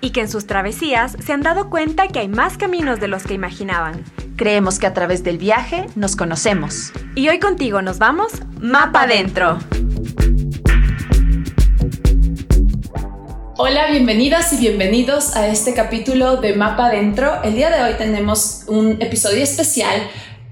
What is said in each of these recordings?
y que en sus travesías se han dado cuenta que hay más caminos de los que imaginaban. Creemos que a través del viaje nos conocemos. Y hoy contigo nos vamos Mapa Adentro. Hola, bienvenidas y bienvenidos a este capítulo de Mapa Adentro. El día de hoy tenemos un episodio especial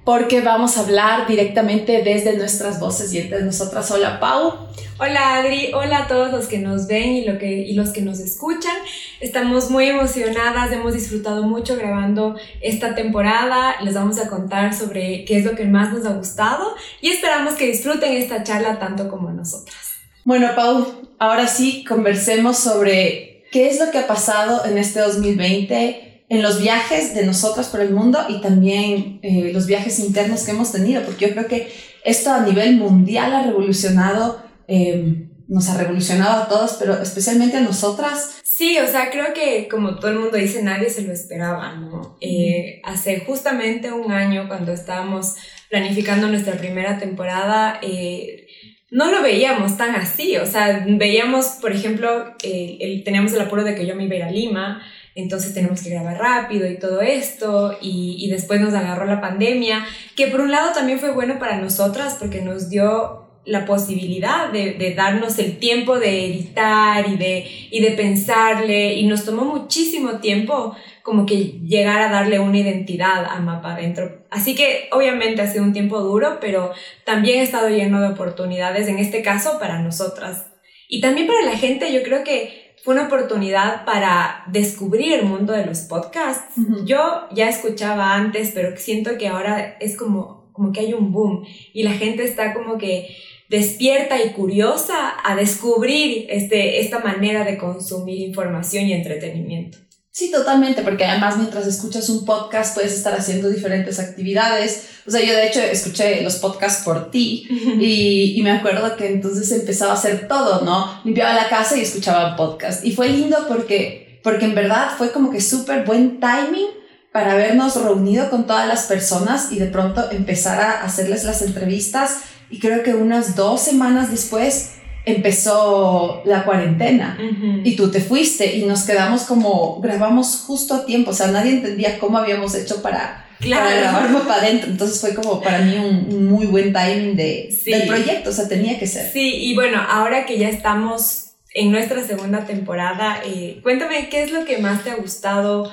porque vamos a hablar directamente desde nuestras voces y entre nosotras. Hola, Pau. Hola Adri, hola a todos los que nos ven y, lo que, y los que nos escuchan. Estamos muy emocionadas, hemos disfrutado mucho grabando esta temporada. Les vamos a contar sobre qué es lo que más nos ha gustado y esperamos que disfruten esta charla tanto como nosotras. Bueno, Pau, ahora sí conversemos sobre qué es lo que ha pasado en este 2020 en los viajes de nosotras por el mundo y también eh, los viajes internos que hemos tenido, porque yo creo que esto a nivel mundial ha revolucionado Em, nos ha revolucionado a todos, pero especialmente a nosotras. Sí, o sea, creo que como todo el mundo dice, nadie se lo esperaba, ¿no? Eh, hace justamente un año, cuando estábamos planificando nuestra primera temporada, eh, no lo veíamos tan así, o sea, veíamos, por ejemplo, el, teníamos el apuro de que yo me iba a ir a Lima, entonces tenemos que grabar rápido y todo esto, y, y después nos agarró la pandemia, que por un lado también fue bueno para nosotras porque nos dio la posibilidad de, de, darnos el tiempo de editar y de, y de pensarle y nos tomó muchísimo tiempo como que llegar a darle una identidad a Mapa Adentro. Así que obviamente ha sido un tiempo duro, pero también ha estado lleno de oportunidades, en este caso para nosotras. Y también para la gente, yo creo que fue una oportunidad para descubrir el mundo de los podcasts. Yo ya escuchaba antes, pero siento que ahora es como, como que hay un boom y la gente está como que despierta y curiosa a descubrir este, esta manera de consumir información y entretenimiento. Sí, totalmente, porque además mientras escuchas un podcast puedes estar haciendo diferentes actividades. O sea, yo de hecho escuché los podcasts por ti y, y, me acuerdo que entonces empezaba a hacer todo, ¿no? Limpiaba la casa y escuchaba podcast. Y fue lindo porque, porque en verdad fue como que súper buen timing para habernos reunido con todas las personas y de pronto empezar a hacerles las entrevistas y creo que unas dos semanas después empezó la cuarentena y tú te fuiste y nos quedamos como, grabamos justo a tiempo, o sea, nadie entendía cómo habíamos hecho para, para grabar para adentro, entonces fue como para mí un, muy buen timing de, del proyecto, o sea, tenía que ser. Sí, y bueno, ahora que ya estamos en nuestra segunda temporada, eh, cuéntame qué es lo que más te ha gustado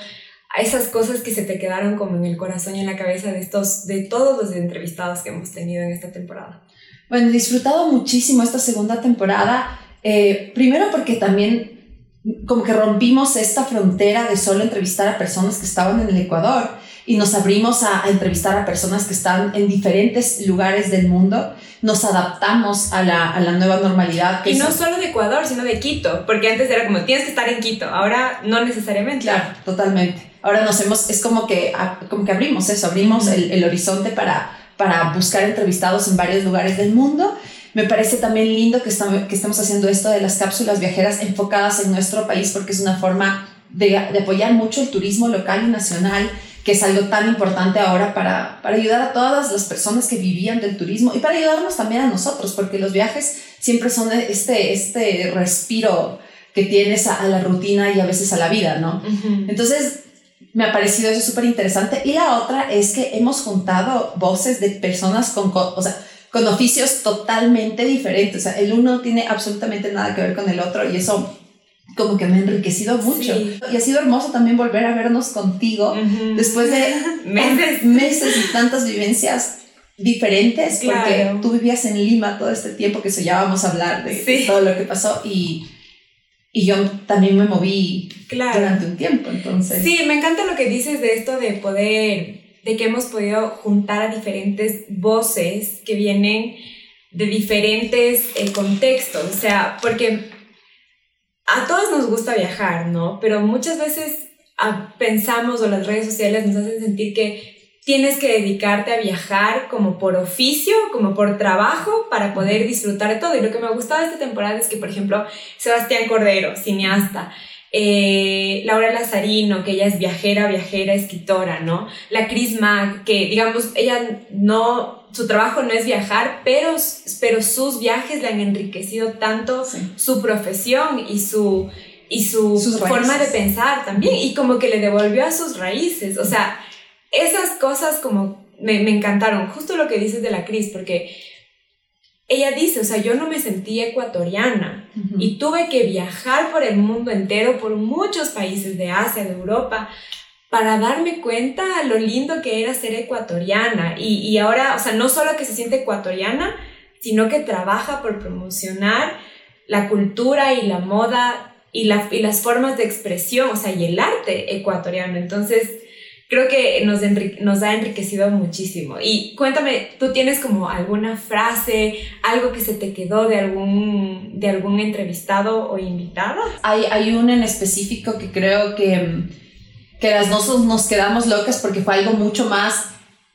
a esas cosas que se te quedaron como en el corazón y en la cabeza de estos, de todos los entrevistados que hemos tenido en esta temporada? Bueno, he disfrutado muchísimo esta segunda temporada, eh, primero porque también como que rompimos esta frontera de solo entrevistar a personas que estaban en el Ecuador y nos abrimos a, entrevistar a personas que están en diferentes lugares del mundo. Nos adaptamos a la, a la nueva normalidad. y no solo de Ecuador, sino de Quito, porque antes era como tienes que estar en Quito, ahora no necesariamente. Claro, totalmente. Ahora nos hemos, es como que, como que abrimos eso, abrimos el, el horizonte para, para buscar entrevistados en varios lugares del mundo. Me parece también lindo que, estamos, que estamos haciendo esto de las cápsulas viajeras enfocadas en nuestro país porque es una forma de, de apoyar mucho el turismo local y nacional que es algo tan importante ahora para, para ayudar a todas las personas que vivían del turismo y para ayudarnos también a nosotros, porque los viajes siempre son este, este respiro que tienes a, la rutina y a veces a la vida, ¿no? Entonces, me ha parecido eso súper interesante. Y la otra es que hemos juntado voces de personas con, o sea, con oficios totalmente diferentes. O sea, el uno tiene absolutamente nada que ver con el otro y eso como que me ha enriquecido mucho. Y ha sido hermoso también volver a vernos contigo después de meses. meses y tantas vivencias diferentes, porque tú vivías en Lima todo este tiempo que se ya vamos a hablar de todo lo que pasó y y yo también me moví durante un tiempo, entonces. Sí, me encanta lo que dices de esto de poder, de que hemos podido juntar a diferentes voces que vienen de diferentes eh, contextos, o sea, porque a todos nos gusta viajar, ¿no? Pero muchas veces pensamos o las redes sociales nos hacen sentir que tienes que dedicarte a viajar como por oficio, como por trabajo, para poder disfrutar de todo. Y lo que me ha gustado de esta temporada es que, por ejemplo, Sebastián Cordero, cineasta, eh, Laura Lazarino, que ella es viajera, viajera, escritora, ¿no? La Chris Mack, que digamos, ella no, su trabajo no es viajar, pero, pero sus viajes le han enriquecido tanto su profesión y su, y su forma de pensar también, y como que le devolvió a sus raíces, o sea, esas cosas como me, me encantaron, justo lo que dices de la Cris, porque ella dice, o sea, yo no me sentí ecuatoriana y tuve que viajar por el mundo entero, por muchos países de Asia, de Europa, para darme cuenta lo lindo que era ser ecuatoriana. Y, y ahora, o sea, no solo que se siente ecuatoriana, sino que trabaja por promocionar la cultura y la moda y, la, y las formas de expresión, o sea, y el arte ecuatoriano. Entonces, creo que nos, nos ha enriquecido muchísimo. Y cuéntame, ¿tú tienes como alguna frase, algo que se te quedó de algún, de algún entrevistado o invitada? Hay, hay una en específico que creo que, que las dos nos quedamos locas porque fue algo mucho más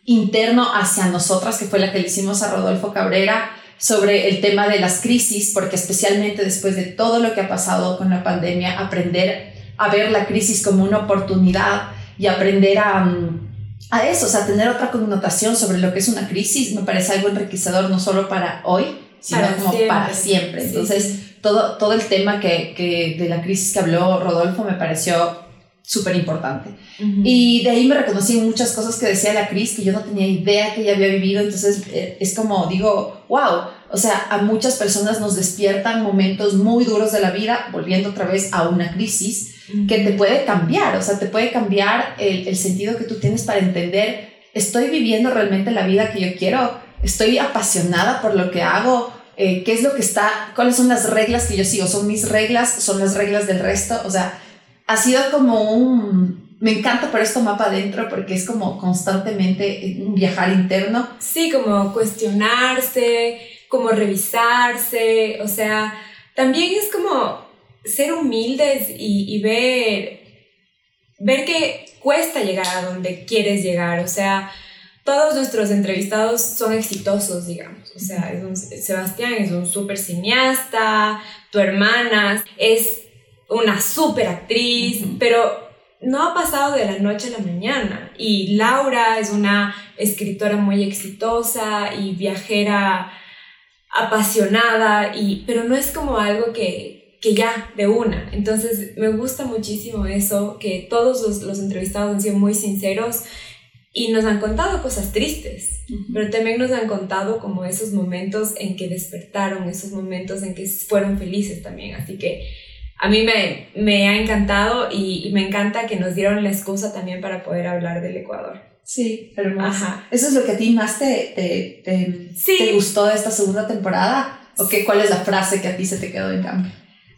interno hacia nosotras, que fue la que le hicimos a Rodolfo Cabrera sobre el tema de las crisis, porque especialmente después de todo lo que ha pasado con la pandemia, aprender a ver la crisis como una oportunidad y aprender a, mm, a eso, o sea, tener otra connotación sobre lo que es una crisis, me parece algo enriquecedor no solo para hoy, sino como para siempre. Entonces, todo, todo el tema que, que, de la crisis que habló Rodolfo me pareció súper importante. Y de ahí me reconocí en muchas cosas que decía la Cris que yo no tenía idea que ella había vivido. Entonces eh, es como digo, wow, o sea, a muchas personas nos despiertan momentos muy duros de la vida, volviendo otra vez a una crisis que te puede cambiar, o sea, te puede cambiar el, el, sentido que tú tienes para entender, estoy viviendo realmente la vida que yo quiero, estoy apasionada por lo que hago, eh, qué es lo que está, cuáles son las reglas que yo sigo, son mis reglas, son las reglas del resto, o sea, ha sido como un, me encanta por esto mapa adentro porque es como constantemente un viajar interno. Sí, como cuestionarse, como revisarse, o sea, también es como ser humildes y, ver, ver que cuesta llegar a donde quieres llegar, o sea, todos nuestros entrevistados son exitosos, digamos. O sea, Sebastián es un súper cineasta, tu hermana es una súper actriz, pero no ha pasado de la noche a la mañana. Y Laura es una escritora muy exitosa y viajera apasionada, y, pero no es como algo que, que ya de una. Entonces me gusta muchísimo eso, que todos los, los entrevistados han sido muy sinceros y nos han contado cosas tristes, pero también nos han contado como esos momentos en que despertaron, esos momentos en que fueron felices también. Así que a mí me, me ha encantado y, me encanta que nos dieron la excusa también para poder hablar del Ecuador. Sí, hermoso. ¿Eso es lo que a ti más te, te, te, gustó de esta segunda temporada? ¿O qué, cuál es la frase que a ti se te quedó en cambio?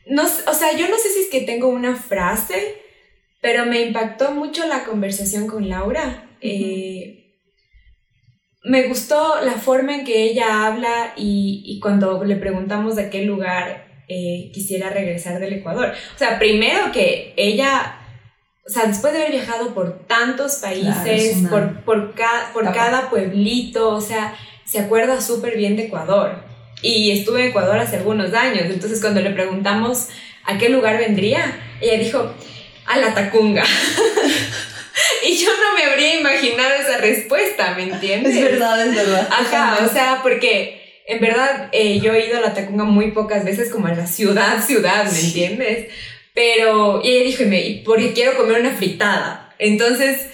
No, o sea, yo no sé si es que tengo una frase, pero me impactó mucho la conversación con Laura. Eh, me gustó la forma en que ella habla y, y cuando le preguntamos de qué lugar eh, quisiera regresar del Ecuador. O sea, primero que ella, o sea, después de haber viajado por tantos países, por, por, por cada pueblito, o sea, se acuerda súper bien de Ecuador. Y estuve en Ecuador hace algunos años, entonces cuando le preguntamos a qué lugar vendría, ella dijo, a la Tacunga. y yo no me habría imaginado esa respuesta, ¿me entiendes? Es verdad, es verdad. Ajá, o sea, porque en verdad, eh, yo he ido a la Tacunga muy pocas veces, como a la ciudad, ciudad, ¿me entiendes? Pero, y ella dijo, ¿y porque quiero comer una fritada. Entonces,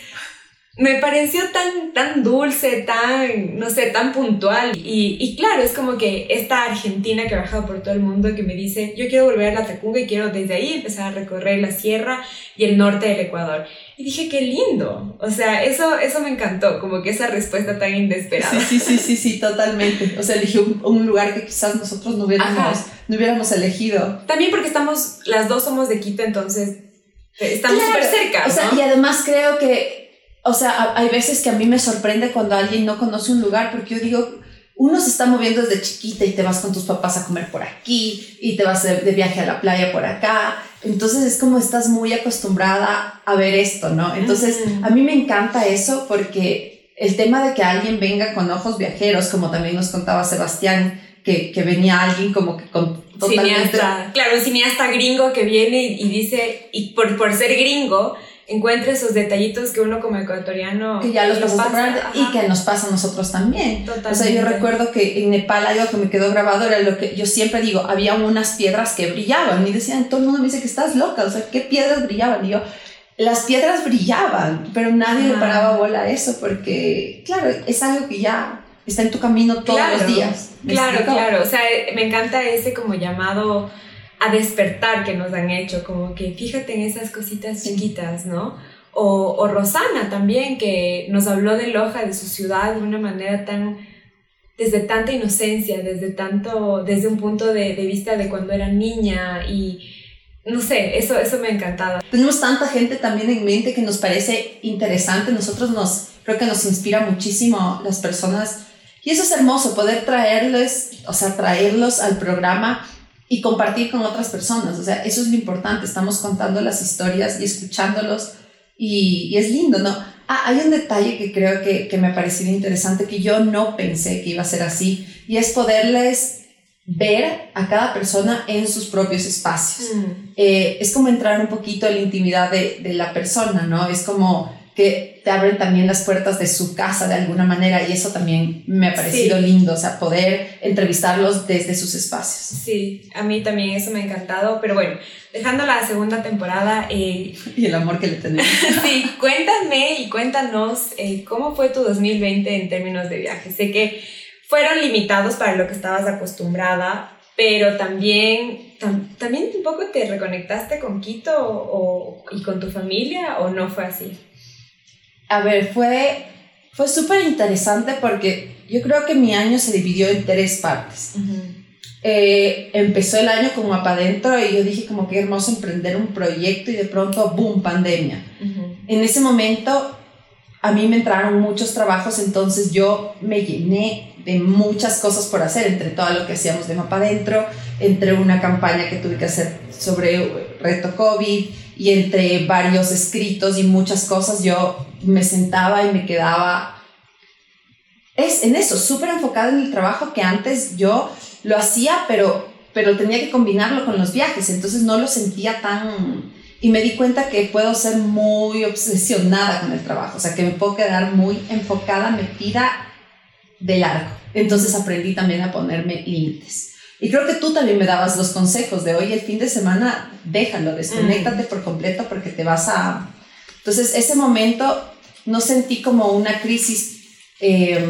me pareció tan, tan dulce, tan, no sé, tan puntual. Y, y, claro, es como que esta argentina que ha bajado por todo el mundo que me dice, yo quiero volver a la Tacunga y quiero desde ahí empezar a recorrer la sierra y el norte del Ecuador. Y dije, qué lindo. O sea, eso, eso me encantó, como que esa respuesta tan inesperada. Sí, sí, sí, sí, totalmente. O sea, elegí un, lugar que quizás nosotros no hubiéramos, no hubiéramos elegido. También porque estamos, las dos somos de Quito, entonces estamos súper cerca. O sea, y además creo que o sea, hay veces que a mí me sorprende cuando alguien no conoce un lugar porque yo digo, uno se está moviendo desde chiquita y te vas con tus papás a comer por aquí y te vas de, viaje a la playa por acá. Entonces es como estás muy acostumbrada a ver esto, ¿no? Entonces a mí me encanta eso porque el tema de que alguien venga con ojos viajeros, como también nos contaba Sebastián, que, que venía alguien como que con totalmente... Cineasta, claro, un cineasta gringo que viene y, y dice, y por, por ser gringo, encuentre esos detallitos que uno como ecuatoriano que ya los pasa y que nos pasa a nosotros también. Totalmente. O sea, yo recuerdo que en Nepal algo que me quedó grabado era lo que yo siempre digo, había unas piedras que brillaban y decían, todo el mundo me dice que estás loca, o sea, ¿qué piedras brillaban? Y yo, las piedras brillaban, pero nadie le paraba bola a eso porque, claro, es algo que ya está en tu camino todos los días. Claro, claro, o sea, me encanta ese como llamado a despertar que nos han hecho, como que fíjate en esas cositas chiquitas, ¿no? O, o, Rosana también, que nos habló de Loja, de su ciudad, de una manera tan, desde tanta inocencia, desde tanto, desde un punto de, de vista de cuando era niña y no sé, eso, eso me ha encantado. Tenemos tanta gente también en mente que nos parece interesante, nosotros nos, creo que nos inspira muchísimo las personas y eso es hermoso, poder traerles, o sea, traerlos al programa y compartir con otras personas. O sea, eso es lo importante. Estamos contando las historias y escuchándolos y, y es lindo, ¿no? Ah, hay un detalle que creo que, que me ha parecido interesante, que yo no pensé que iba a ser así, y es poderles ver a cada persona en sus propios espacios. Mm. Eh, es como entrar un poquito en la intimidad de, de la persona, ¿no? Es como que te abren también las puertas de su casa de alguna manera y eso también me ha parecido lindo, o sea, poder entrevistarlos desde sus espacios. Sí, a mí también eso me ha encantado, pero bueno, dejando la segunda temporada... Eh, y el amor que le tenemos. sí, cuéntame y cuéntanos eh, cómo fue tu 2020 en términos de viaje. Sé que fueron limitados para lo que estabas acostumbrada, pero también, también un poco te reconectaste con Quito o, y con tu familia o no fue así a ver, fue, fue súper interesante porque yo creo que mi año se dividió en tres partes. Eh, empezó el año como para adentro y yo dije como que hermoso emprender un proyecto y de pronto, boom, pandemia. En ese momento a mí me entraron muchos trabajos, entonces yo me llené de muchas cosas por hacer, entre todo lo que hacíamos de Mapa Adentro, entre una campaña que tuve que hacer sobre reto COVID y entre varios escritos y muchas cosas, yo me sentaba y me quedaba es en eso, súper enfocada en el trabajo que antes yo lo hacía, pero, pero tenía que combinarlo con los viajes, entonces no lo sentía tan... Y me di cuenta que puedo ser muy obsesionada con el trabajo, o sea, que me puedo quedar muy enfocada, metida de largo. Entonces aprendí también a ponerme límites. Y creo que tú también me dabas los consejos de, hoy el fin de semana déjalo, desconéctate por completo porque te vas a... Entonces, ese momento no sentí como una crisis eh,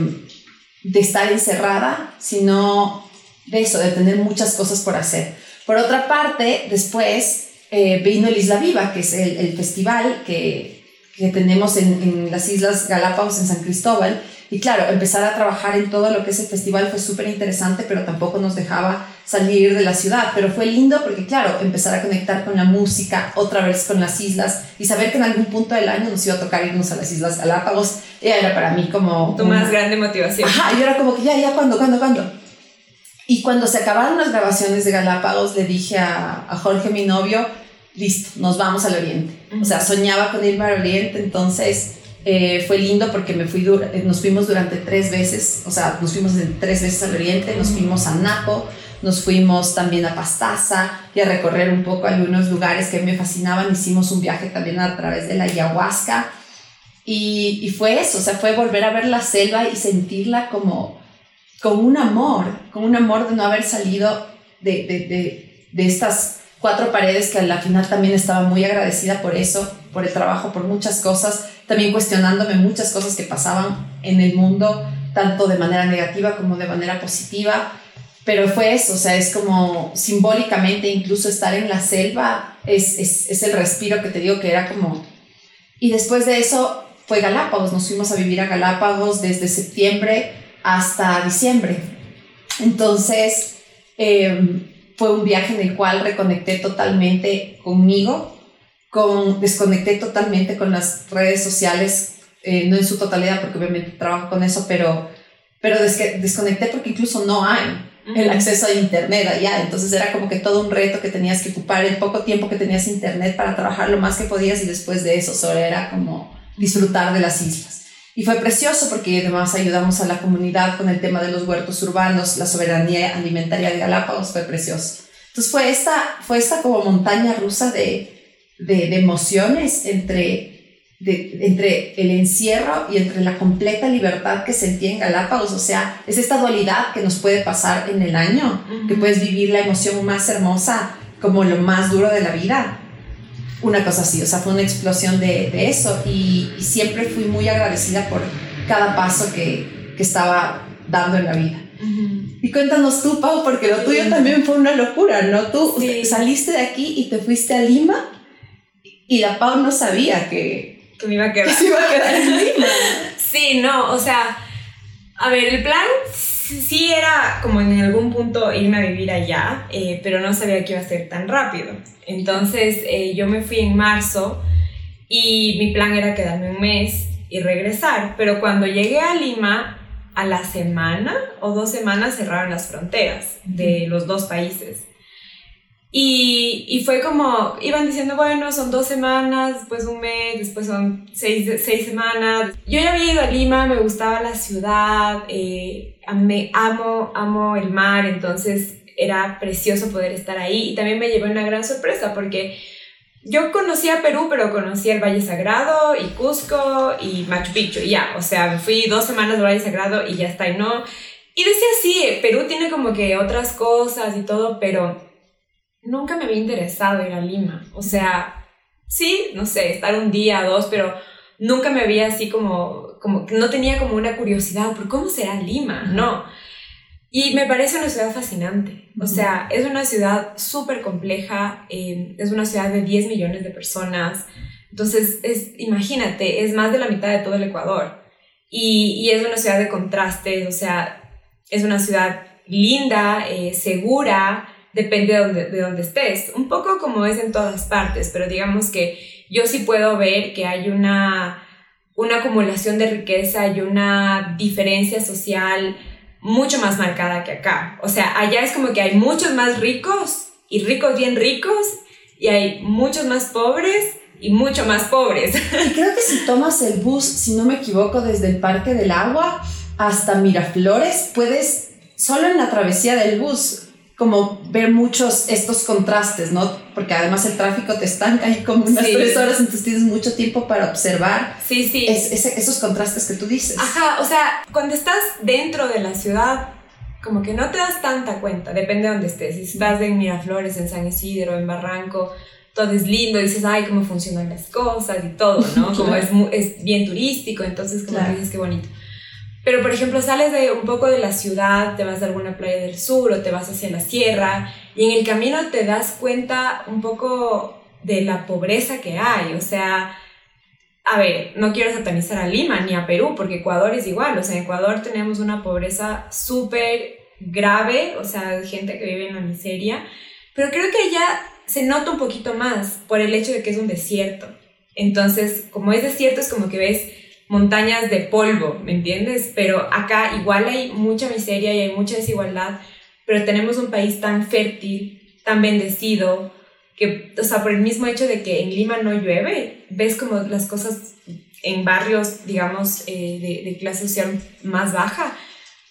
de estar encerrada, sino de eso, de tener muchas cosas por hacer. Por otra parte, después eh, vino el Isla Viva, que es el, festival que, que tenemos en, en, las Islas Galápagos en San Cristóbal, y claro, empezar a trabajar en todo lo que es el festival fue súper interesante, pero tampoco nos dejaba salir de la ciudad. Pero fue lindo porque, claro, empezar a conectar con la música, otra vez con las islas, y saber que en algún punto del año nos iba a tocar irnos a las Islas Galápagos, era para mí como... Tu más grande motivación. Ajá, yo era como que ya, ya, ¿cuándo, cuándo, cuándo? Y cuando se acabaron las grabaciones de Galápagos, le dije a, a Jorge, mi novio, listo, nos vamos al Oriente. O sea, soñaba con irme al Oriente, entonces eh, fue lindo porque me fui eh, nos fuimos durante tres veces, o sea, nos fuimos tres veces al oriente, nos fuimos a Napo, nos fuimos también a Pastaza y a recorrer un poco algunos lugares que me fascinaban. Hicimos un viaje también a través de la ayahuasca y, y fue eso, o sea, fue volver a ver la selva y sentirla como con un amor, con un amor de no haber salido de, de, de, de estas cuatro paredes que a la final también estaba muy agradecida por eso, por el trabajo, por muchas cosas también cuestionándome muchas cosas que pasaban en el mundo, tanto de manera negativa como de manera positiva. Pero fue eso, o sea, es como simbólicamente incluso estar en la selva es, es, es el respiro que te digo que era como... Y después de eso fue Galápagos, nos fuimos a vivir a Galápagos desde septiembre hasta diciembre. Entonces, em, fue un viaje en el cual reconecté totalmente conmigo, con, desconecté totalmente con las redes sociales, eh, no en su totalidad porque obviamente trabajo con eso, pero, pero desconecté porque incluso no hay el acceso a internet allá, entonces era como que todo un reto que tenías que ocupar el poco tiempo que tenías internet para trabajar lo más que podías y después de eso solo era como disfrutar de las islas. Y fue precioso porque además ayudamos a la comunidad con el tema de los huertos urbanos, la soberanía alimentaria de Galápagos, fue precioso. Entonces fue esta, fue esta como montaña rusa de, de, de emociones entre, de, entre el encierro y entre la completa libertad que sentí en Galápagos. O sea, es esta dualidad que nos puede pasar en el año, que puedes vivir la emoción más hermosa como lo más duro de la vida una cosa así, o sea, fue una explosión de, de eso y, siempre fui muy agradecida por cada paso que, que estaba dando en la vida. Y cuéntanos tú, Pau, porque lo tuyo también fue una locura, ¿no? Tú saliste de aquí y te fuiste a Lima y la Pau no sabía que, que me iba a quedar. Que se iba a quedar en Lima. sí, no, o sea, a ver, el plan sí era como en algún punto irme a vivir allá, eh, pero no sabía que iba a ser tan rápido. Entonces eh, yo me fui en marzo y mi plan era quedarme un mes y regresar, pero cuando llegué a Lima, a la semana o dos semanas cerraron las fronteras de los dos países. Y, y, fue como, iban diciendo, bueno, son dos semanas, después un mes, después son seis, seis semanas. Yo ya había ido a Lima, me gustaba la ciudad, eh, me amo, amo el mar, entonces era precioso poder estar ahí. Y también me llevé una gran sorpresa porque yo conocía Perú, pero conocía el Valle Sagrado y Cusco y Machu Picchu, y ya, o sea, fui dos semanas al Valle Sagrado y ya está, y no. Y decía, sí, Perú tiene como que otras cosas y todo, pero nunca me había interesado ir a Lima. O sea, sí, no sé, estar un día, dos, pero nunca me había así como, como, no tenía como una curiosidad por cómo será Lima, no. Y me parece una ciudad fascinante. O sea, es una ciudad súper compleja, eh, es una ciudad de 10 millones de personas. Entonces, es, imagínate, es más de la mitad de todo el Ecuador. Y, y es una ciudad de contrastes, o sea, es una ciudad linda, eh, segura, depende de donde, de donde estés. Un poco como es en todas partes, pero digamos que yo sí puedo ver que hay una, una acumulación de riqueza y una diferencia social mucho más marcada que acá. O sea, allá es como que hay muchos más ricos y ricos bien ricos y hay muchos más pobres y mucho más pobres. Y creo que si tomas el bus, si no me equivoco, desde el Parque del Agua hasta Miraflores, puedes, solo en la travesía del bus, como ver muchos estos contrastes, ¿no? Porque además el tráfico te estanca ahí como unas tres horas, entonces tienes mucho tiempo para observar sí, sí. esos contrastes que tú dices. Ajá, o sea, cuando estás dentro de la ciudad, como que no te das tanta cuenta, depende de dónde estés. Si estás en Miraflores, en San Isidro, en Barranco, todo es lindo, dices, ay, cómo funcionan las cosas y todo, ¿no? Como es, es bien turístico, entonces como dices, qué bonito. Pero, por ejemplo, sales de un poco de la ciudad, te vas a alguna playa del sur o te vas hacia la sierra y en el camino te das cuenta un poco de la pobreza que hay. O sea, a ver, no quiero satanizar a Lima ni a Perú, porque Ecuador es igual. O sea, en Ecuador tenemos una pobreza súper grave, o sea, gente que vive en la miseria. Pero creo que allá se nota un poquito más por el hecho de que es un desierto. Entonces, como es desierto, es como que ves montañas de polvo, ¿me entiendes? Pero acá igual hay mucha miseria y hay mucha desigualdad, pero tenemos un país tan fértil, tan bendecido, que, o sea, por el mismo hecho de que en Lima no llueve, ves como las cosas en barrios, digamos, eh, de, de, clase social más baja,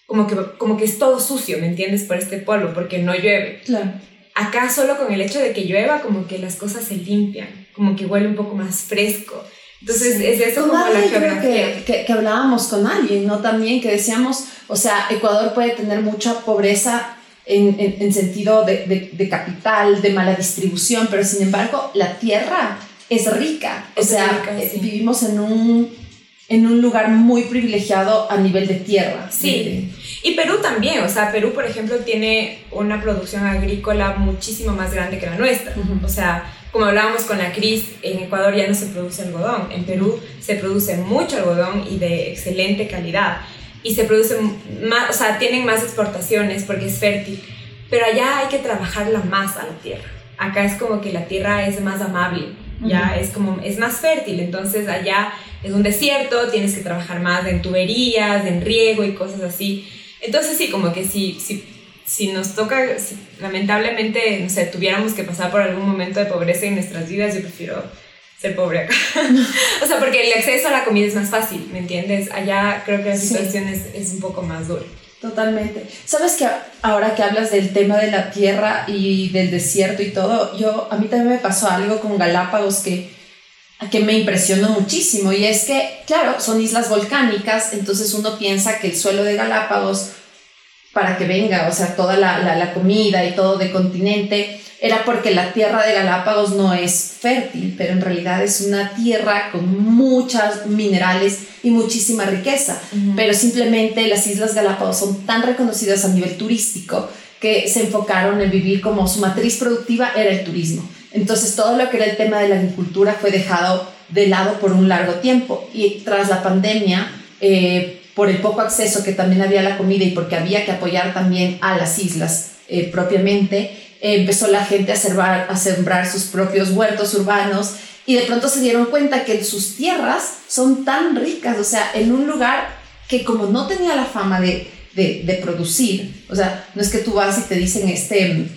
como que, como que es todo sucio, ¿me entiendes? Por este polvo, porque no llueve. Claro. Acá solo con el hecho de que llueva, como que las cosas se limpian, como que huele un poco más fresco. Entonces, es eso como la geografía. Que, que, hablábamos con alguien, ¿no? También que decíamos, o sea, Ecuador puede tener mucha pobreza en, en, sentido de, de, de, capital, de mala distribución, pero sin embargo, la tierra es rica. O sea, eh, vivimos en un, en un lugar muy privilegiado a nivel de tierra. Sí. Y Perú también, o sea, Perú, por ejemplo, tiene una producción agrícola muchísimo más grande que la nuestra. O sea, como hablábamos con la Cris, en Ecuador ya no se produce algodón, en Perú se produce mucho algodón y de excelente calidad. Y se produce más, o sea, tienen más exportaciones porque es fértil. Pero allá hay que trabajarla más a la tierra. Acá es como que la tierra es más amable, ya es como, es más fértil. Entonces allá es un desierto, tienes que trabajar más en tuberías, en riego y cosas así. Entonces sí, como que si, si, si nos toca, lamentablemente, no sé, tuviéramos que pasar por algún momento de pobreza en nuestras vidas, yo prefiero ser pobre acá. o sea, porque el acceso a la comida es más fácil, ¿me entiendes? Allá creo que la situación es, es un poco más dura. Totalmente. Sabes que ahora que hablas del tema de la tierra y del desierto y todo, yo a mí también me pasó algo con Galápagos que que me impresionó muchísimo y es que, claro, son islas volcánicas, entonces uno piensa que el suelo de Galápagos, para que venga, o sea, toda la, la, comida y todo de continente, era porque la tierra de Galápagos no es fértil, pero en realidad es una tierra con muchos minerales y muchísima riqueza, pero simplemente las Islas Galápagos son tan reconocidas a nivel turístico que se enfocaron en vivir como su matriz productiva era el turismo. Entonces todo lo que era el tema de la agricultura fue dejado de lado por un largo tiempo. Y tras la pandemia, eh, por el poco acceso que también había a la comida y porque había que apoyar también a las islas eh, propiamente, empezó la gente a sembrar, a sembrar sus propios huertos urbanos y de pronto se dieron cuenta que sus tierras son tan ricas, o sea, en un lugar que como no tenía la fama de, de, de producir, o sea, no es que tú vas y te dicen este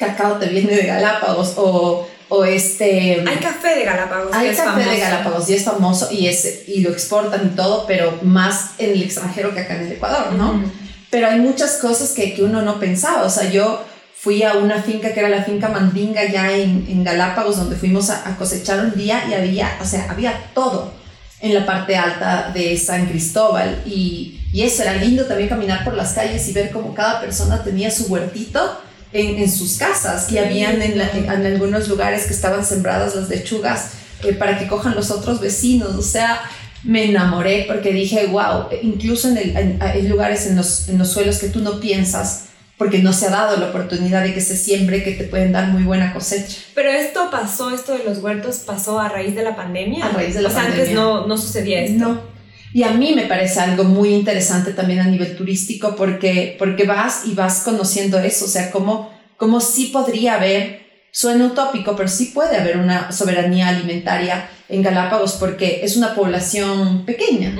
cacao te viene de Galápagos o, o este... Hay café de Galápagos. Hay café de Galápagos y es famoso y, es, y lo exportan y todo, pero más en el extranjero que acá en el Ecuador, ¿no? Pero hay muchas cosas que, que, uno no pensaba. O sea, yo fui a una finca que era la finca Mandinga ya en, en Galápagos, donde fuimos a, a, cosechar un día y había, o sea, había todo en la parte alta de San Cristóbal. Y, y eso era lindo también caminar por las calles y ver cómo cada persona tenía su huertito en, sus casas y habían en, en, algunos lugares que estaban sembradas las lechugas eh, para que cojan los otros vecinos. O sea, me enamoré porque dije, wow, incluso en, el, hay lugares en los, en los suelos que tú no piensas porque no se ha dado la oportunidad de que se siembre, que te pueden dar muy buena cosecha. Pero esto pasó, esto de los huertos pasó a raíz de la pandemia. A raíz de la o sea, antes no, no sucedía esto. No, y a mí me parece algo muy interesante también a nivel turístico porque, porque vas y vas conociendo eso, o sea, como, como sí podría haber, suena utópico, pero sí puede haber una soberanía alimentaria en Galápagos porque es una población pequeña.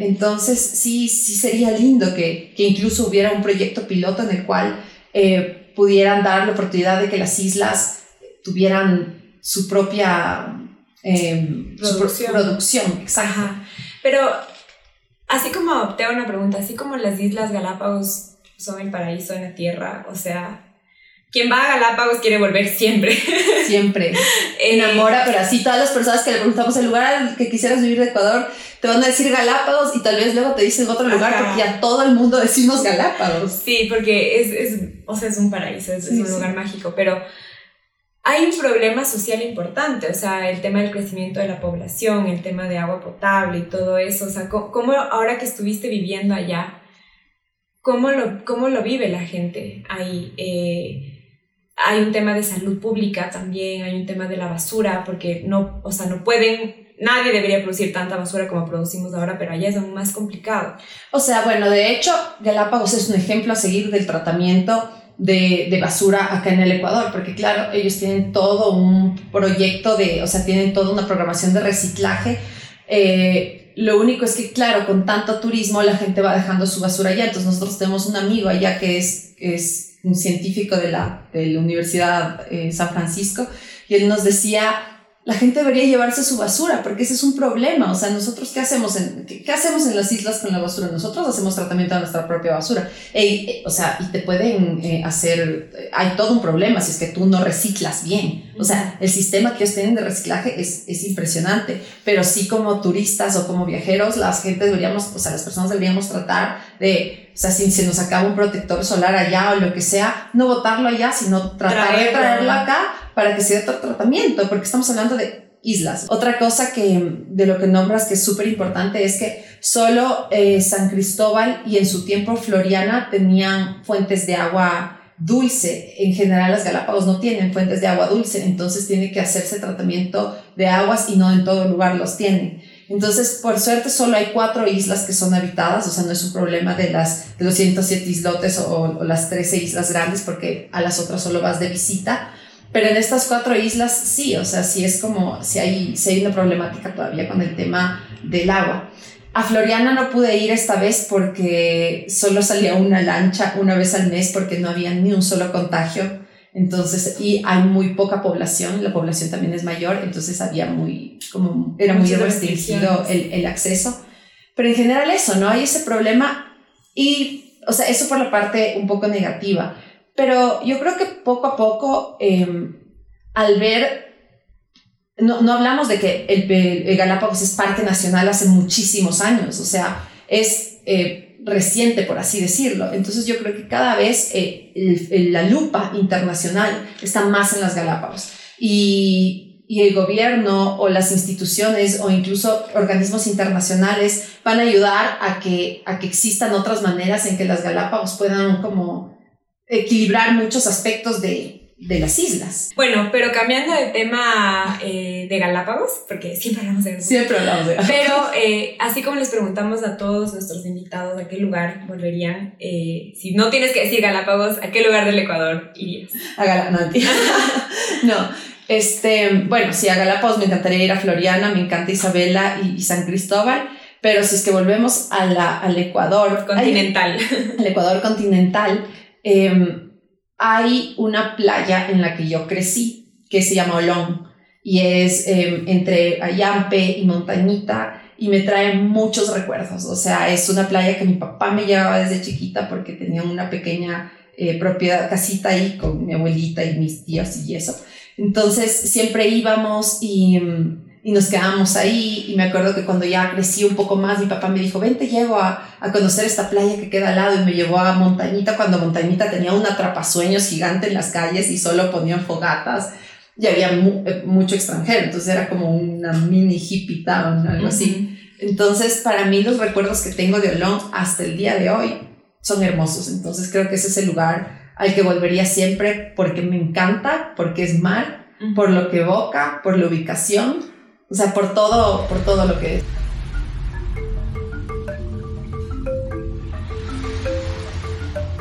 Entonces sí, sí sería lindo que, que, incluso hubiera un proyecto piloto en el cual eh, pudieran dar la oportunidad de que las islas tuvieran su propia eh, producción. Su producción exacto. Pero Así como, te hago una pregunta, así como las Islas Galápagos son el paraíso en la Tierra, o sea, quien va a Galápagos quiere volver siempre. Siempre. Enamora, pero así todas las personas que le preguntamos el lugar al que quisieras vivir de Ecuador, te van a decir Galápagos y tal vez luego te dicen otro lugar porque ya todo el mundo decimos Galápagos. Sí, porque es, es o sea, es un paraíso, es, es un lugar mágico, pero hay un problema social importante, o sea, el tema del crecimiento de la población, el tema de agua potable y todo eso, o sea, ¿cómo, ahora que estuviste viviendo allá, cómo lo, cómo lo vive la gente ahí? Eh, hay un tema de salud pública también, hay un tema de la basura, porque no, o sea, no pueden, nadie debería producir tanta basura como producimos ahora, pero allá es aún más complicado. O sea, bueno, de hecho, Galápagos es un ejemplo a seguir del tratamiento de, de, basura acá en el Ecuador, porque claro, ellos tienen todo un proyecto de, o sea, tienen toda una programación de reciclaje. Eh, lo único es que, claro, con tanto turismo la gente va dejando su basura allá. Entonces nosotros tenemos un amigo allá que es, es un científico de la, de la Universidad eh, San Francisco y él nos decía, la gente debería llevarse su basura, porque ese es un problema. O sea, nosotros, ¿qué hacemos en, qué, hacemos en las islas con la basura? Nosotros hacemos tratamiento de nuestra propia basura. E, o sea, y te pueden eh, hacer, hay todo un problema si es que tú no reciclas bien. O sea, el sistema que ellos tienen de reciclaje es, es impresionante, pero sí como turistas o como viajeros, las gente deberíamos, o sea, las personas deberíamos tratar de, o sea, si se nos acaba un protector solar allá o lo que sea, no botarlo allá, sino tratar de traerlo acá para que sea otro tratamiento, porque estamos hablando de islas. Otra cosa que de lo que nombras que es súper importante es que solo eh, San Cristóbal y en su tiempo Floriana tenían fuentes de agua dulce. En general las Galápagos no tienen fuentes de agua dulce, entonces tiene que hacerse tratamiento de aguas y no en todo lugar los tienen. Entonces, por suerte, solo hay cuatro islas que son habitadas, o sea, no es un problema de, las, de los 107 islotes o, las 13 islas grandes, porque a las otras solo vas de visita Pero en estas cuatro islas sí, o sea, sí es como, si hay, hay una problemática todavía con el tema del agua. A Floriana no pude ir esta vez porque solo salía una lancha una vez al mes porque no había ni un solo contagio. Entonces, y hay muy poca población, la población también es mayor, entonces había muy, como, era muy restringido el, el acceso. Pero en general eso, ¿no? Hay ese problema y, o sea, eso por la parte un poco negativa. Pero yo creo que poco a poco, em, al ver no, no, hablamos de que el, el, Galápagos es parque nacional hace muchísimos años, o sea, es eh, reciente, por así decirlo. Entonces yo creo que cada vez eh, la lupa internacional está más en las Galápagos. Y, y, el gobierno o las instituciones o incluso organismos internacionales van a ayudar a que, a que existan otras maneras en que las Galápagos puedan como equilibrar muchos aspectos de, de las islas. Bueno, pero cambiando de tema eh, de Galápagos, porque siempre hablamos de Galápagos. Siempre hablamos de Galápagos. Pero eh, así como les preguntamos a todos nuestros invitados a qué lugar volverían, eh, si no tienes que decir Galápagos, ¿a qué lugar del Ecuador irías? A Galápagos. No, no, este, bueno, sí, a Galápagos me encantaría ir a Floriana, me encanta Isabela y, San Cristóbal. Pero si es que volvemos a la, al Ecuador continental, al Ecuador continental, eh, hay una playa en la que yo crecí que se llama Olón y es em, entre Ayampe y Montañita y me trae muchos recuerdos. O sea, es una playa que mi papá me llevaba desde chiquita porque tenía una pequeña eh, propiedad, casita ahí con mi abuelita y mis tíos y eso. Entonces siempre íbamos y em, y nos quedamos ahí. Y me acuerdo que cuando ya crecí un poco más mi papá me dijo ven te llevo a, a, conocer esta playa que queda al lado y me llevó a Montañita cuando Montañita tenía un atrapasueños gigante en las calles y solo ponían fogatas. Y había eh, mucho extranjero entonces era como una mini hippie town algo así. Entonces para mí los recuerdos que tengo de Olón hasta el día de hoy son hermosos. Entonces creo que ese es el lugar al que volvería siempre porque me encanta porque es mar por lo que evoca por la ubicación o sea, por todo, por todo lo que es.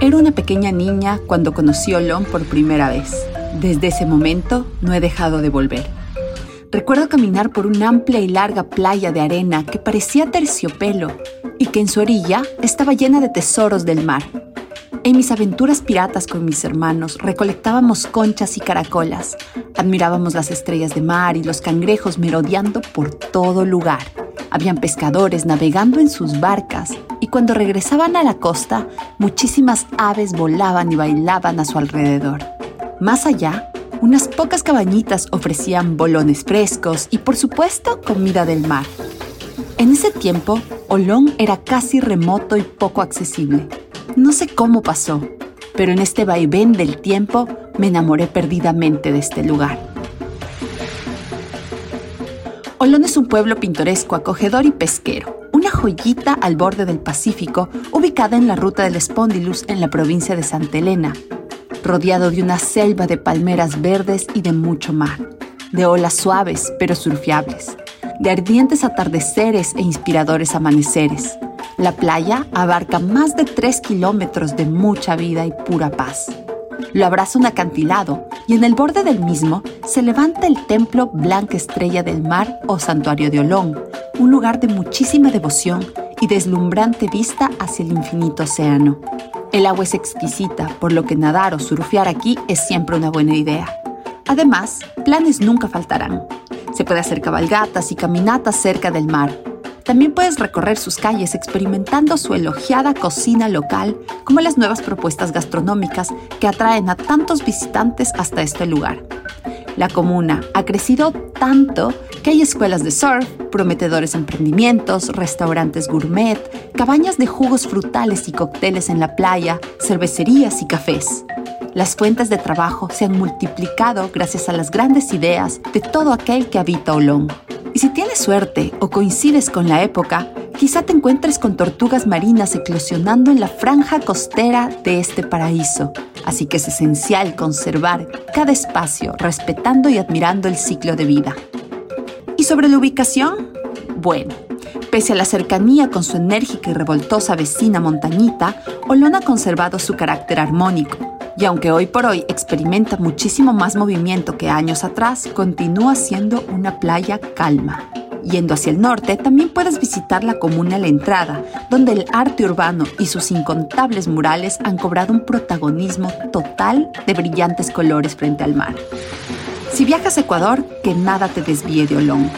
Era una pequeña niña cuando conocí Olón por primera vez. Desde ese momento no he dejado de volver. Recuerdo caminar por una amplia y larga playa de arena que parecía terciopelo y que en su orilla estaba llena de tesoros del mar. En mis aventuras piratas con mis hermanos recolectábamos conchas y caracolas, admirábamos las estrellas de mar y los cangrejos merodeando por todo lugar. Habían pescadores navegando en sus barcas y cuando regresaban a la costa, muchísimas aves volaban y bailaban a su alrededor. Más allá, unas pocas cabañitas ofrecían bolones frescos y por supuesto comida del mar. En ese tiempo, Olón era casi remoto y poco accesible no sé cómo pasó, pero en este vaivén del tiempo me enamoré perdidamente de este lugar. Olón es un pueblo pintoresco, acogedor y pesquero, una joyita al borde del Pacífico, ubicada en la ruta del Spondylus en la provincia de Santa Elena, rodeado de una selva de palmeras verdes y de mucho mar, de olas suaves pero surfiables, de ardientes atardeceres e inspiradores amaneceres, la playa abarca más de 3 kilómetros de mucha vida y pura paz. Lo abraza un acantilado y en el borde del mismo se levanta el templo Blanca Estrella del Mar o Santuario de Olón, un lugar de muchísima devoción y deslumbrante vista hacia el infinito océano. El agua es exquisita, por lo que nadar o surfear aquí es siempre una buena idea. Además, planes nunca faltarán. Se puede hacer cabalgatas y caminatas cerca del mar, también puedes recorrer sus calles experimentando su elogiada cocina local como las nuevas propuestas gastronómicas que atraen a tantos visitantes hasta este lugar. La comuna ha crecido tanto que hay escuelas de surf, prometedores emprendimientos, restaurantes gourmet, cabañas de jugos frutales y cócteles en la playa, cervecerías y cafés. Las fuentes de trabajo se han multiplicado gracias a las grandes ideas de todo aquel que habita Olón. Y si tienes suerte o coincides con la época, quizá te encuentres con tortugas marinas eclosionando en la franja costera de este paraíso. Así que es esencial conservar cada espacio respetando y admirando el ciclo de vida. ¿Y sobre la ubicación? Bueno, pese a la cercanía con su enérgica y revoltosa vecina montañita, Olón ha conservado su carácter armónico Y aunque hoy por hoy experimenta muchísimo más movimiento que años atrás, continúa siendo una playa calma. Yendo hacia el norte, también puedes visitar la comuna La Entrada, donde el arte urbano y sus incontables murales han cobrado un protagonismo total de brillantes colores frente al mar. Si viajas a Ecuador, que nada te desvíe de Olón.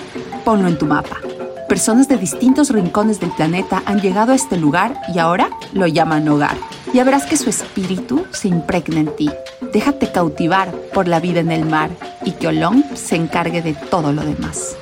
Ponlo en tu mapa. Personas de distintos rincones del planeta han llegado a este lugar y ahora lo llaman hogar. Ya verás que su espíritu se impregna en ti. Déjate cautivar por la vida en el mar y que Olón se encargue de todo lo demás.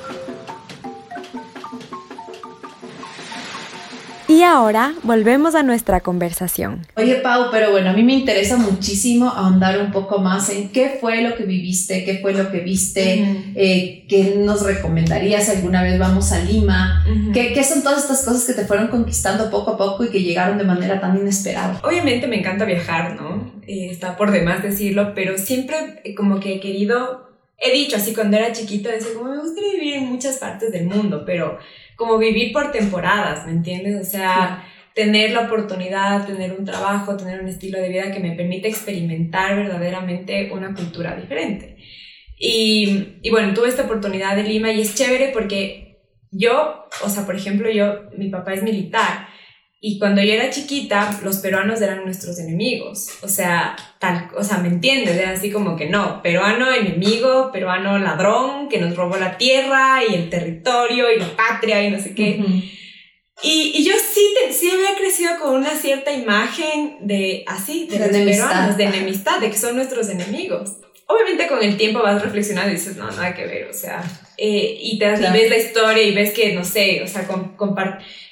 Y ahora volvemos a nuestra conversación. Oye, Pau, pero bueno, a mí me interesa muchísimo ahondar un poco más en qué fue lo que viviste, qué fue lo que viste, eh, qué nos recomendarías alguna vez vamos a Lima, ¿Qué, ¿Qué, son todas estas cosas que te fueron conquistando poco a poco y que llegaron de manera tan inesperada. Obviamente me encanta viajar, ¿no? Eh, está por demás decirlo, pero siempre eh, como que he querido, he dicho así cuando era chiquita, decía como me gustaría vivir en muchas partes del mundo, pero como vivir por temporadas, ¿me entiendes? O sea, tener la oportunidad, tener un trabajo, tener un estilo de vida que me permite experimentar verdaderamente una cultura diferente. Y, y bueno, tuve esta oportunidad de Lima y es chévere porque yo, o sea, por ejemplo, yo, mi papá es militar y cuando yo era chiquita, los peruanos eran nuestros enemigos. O sea, tal, o sea, ¿me entiendes? Era así como que no, peruano enemigo, peruano ladrón, que nos robó la tierra y el territorio y la patria y no sé qué. y, y, yo sí, sí había crecido con una cierta imagen de así, de, los peruanos, de enemistad, de que son nuestros enemigos. Obviamente con el tiempo vas reflexionando y dices, no, nada que ver, o sea, eh, y te das, y ves la historia y ves que, no sé, o sea,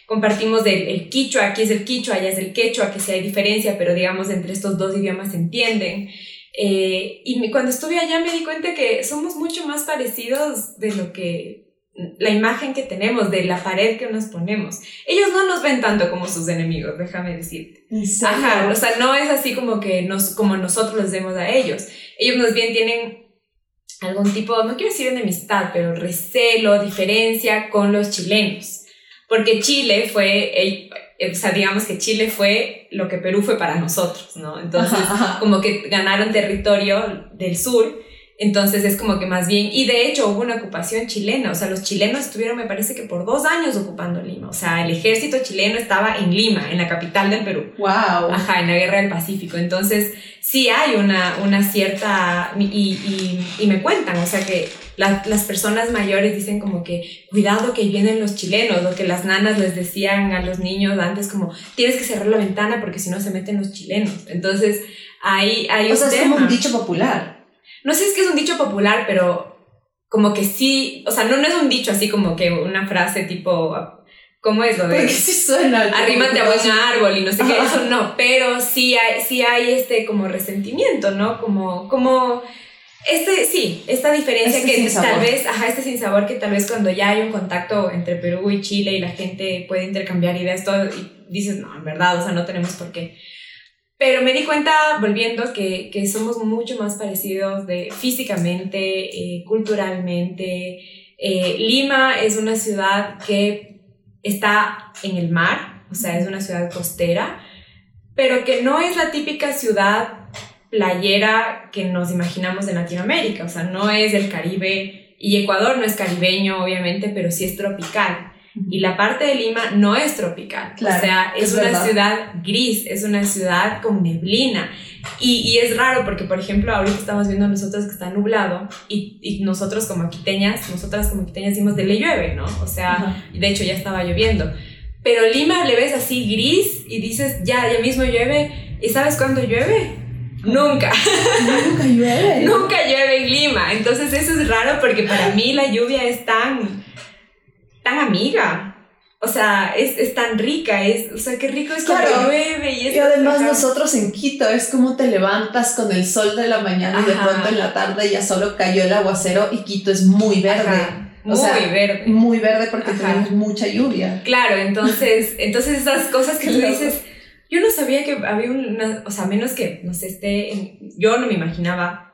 compartimos el, el quichua, aquí es el quichua, allá es el quechua, que sí hay diferencia, pero digamos entre estos dos idiomas se entienden. Eh, y cuando estuve allá me di cuenta que somos mucho más parecidos de lo que la imagen que tenemos, de la pared que nos ponemos. Ellos no nos ven tanto como sus enemigos, déjame decirte. Ajá, o sea, no es así como que nos, como nosotros les vemos a ellos. Ellos más bien tienen algún tipo, no quiero decir enemistad, pero recelo, diferencia con los chilenos porque Chile fue, el, o sea, digamos que Chile fue lo que Perú fue para nosotros, ¿no? Entonces, como que ganaron territorio del sur entonces es como que más bien, y de hecho hubo una ocupación chilena, o sea, los chilenos estuvieron, me parece que por dos años ocupando Lima, o sea, el ejército chileno estaba en Lima, en la capital del Perú. ¡Wow! Ajá, en la guerra del Pacífico. Entonces, sí hay una, una cierta, y, y, y me cuentan, o sea, que las personas mayores dicen como que cuidado que vienen los chilenos, o que las nanas les decían a los niños antes como tienes que cerrar la ventana porque si no se meten los chilenos. Entonces, ahí hay... O sea, es como un dicho popular no sé si es que es un dicho popular, pero como que sí, o sea, no, no es un dicho así como que una frase tipo, ¿cómo es lo de? Porque sí suena. Arrímate a buen árbol y no sé qué, eso no, pero sí hay, sí hay este como resentimiento, ¿no? Como, como, este, sí, esta diferencia este que tal vez, ajá, este sinsabor que tal vez cuando ya hay un contacto entre Perú y Chile y la gente puede intercambiar ideas, todo, y dices, no, en verdad, o sea, no tenemos por qué. Pero me di cuenta, volviendo, que, que somos mucho más parecidos de, físicamente, eh, culturalmente. Eh, Lima es una ciudad que está en el mar, o sea, es una ciudad costera, pero que no es la típica ciudad playera que nos imaginamos en Latinoamérica, o sea, no es el Caribe, y Ecuador no es caribeño, obviamente, pero sí es tropical. Y la parte de Lima no es tropical. o sea, es, una ciudad gris, es una ciudad con neblina. Y, y, es raro porque, por ejemplo, ahorita estamos viendo nosotros que está nublado y, y nosotros como quiteñas, nosotras como quiteñas decimos de le llueve, ¿no? O sea, de hecho ya estaba lloviendo. Pero Lima le ves así gris y dices, ya, ya mismo llueve. ¿Y sabes cuándo llueve? Nunca. Nunca llueve. Nunca llueve en Lima. Entonces eso es raro porque para mí la lluvia es tan tan amiga. O sea, es, es, tan rica, es, o sea, qué rico es claro. cuando llueve y es... Y además nosotros en Quito es como te levantas con el sol de la mañana y de pronto en la tarde ya solo cayó el aguacero y Quito es muy verde. muy verde. Muy verde porque tenemos mucha lluvia. Claro, entonces, entonces esas cosas que tú dices, yo no sabía que había una, o sea, menos que, no sé, esté, yo no me imaginaba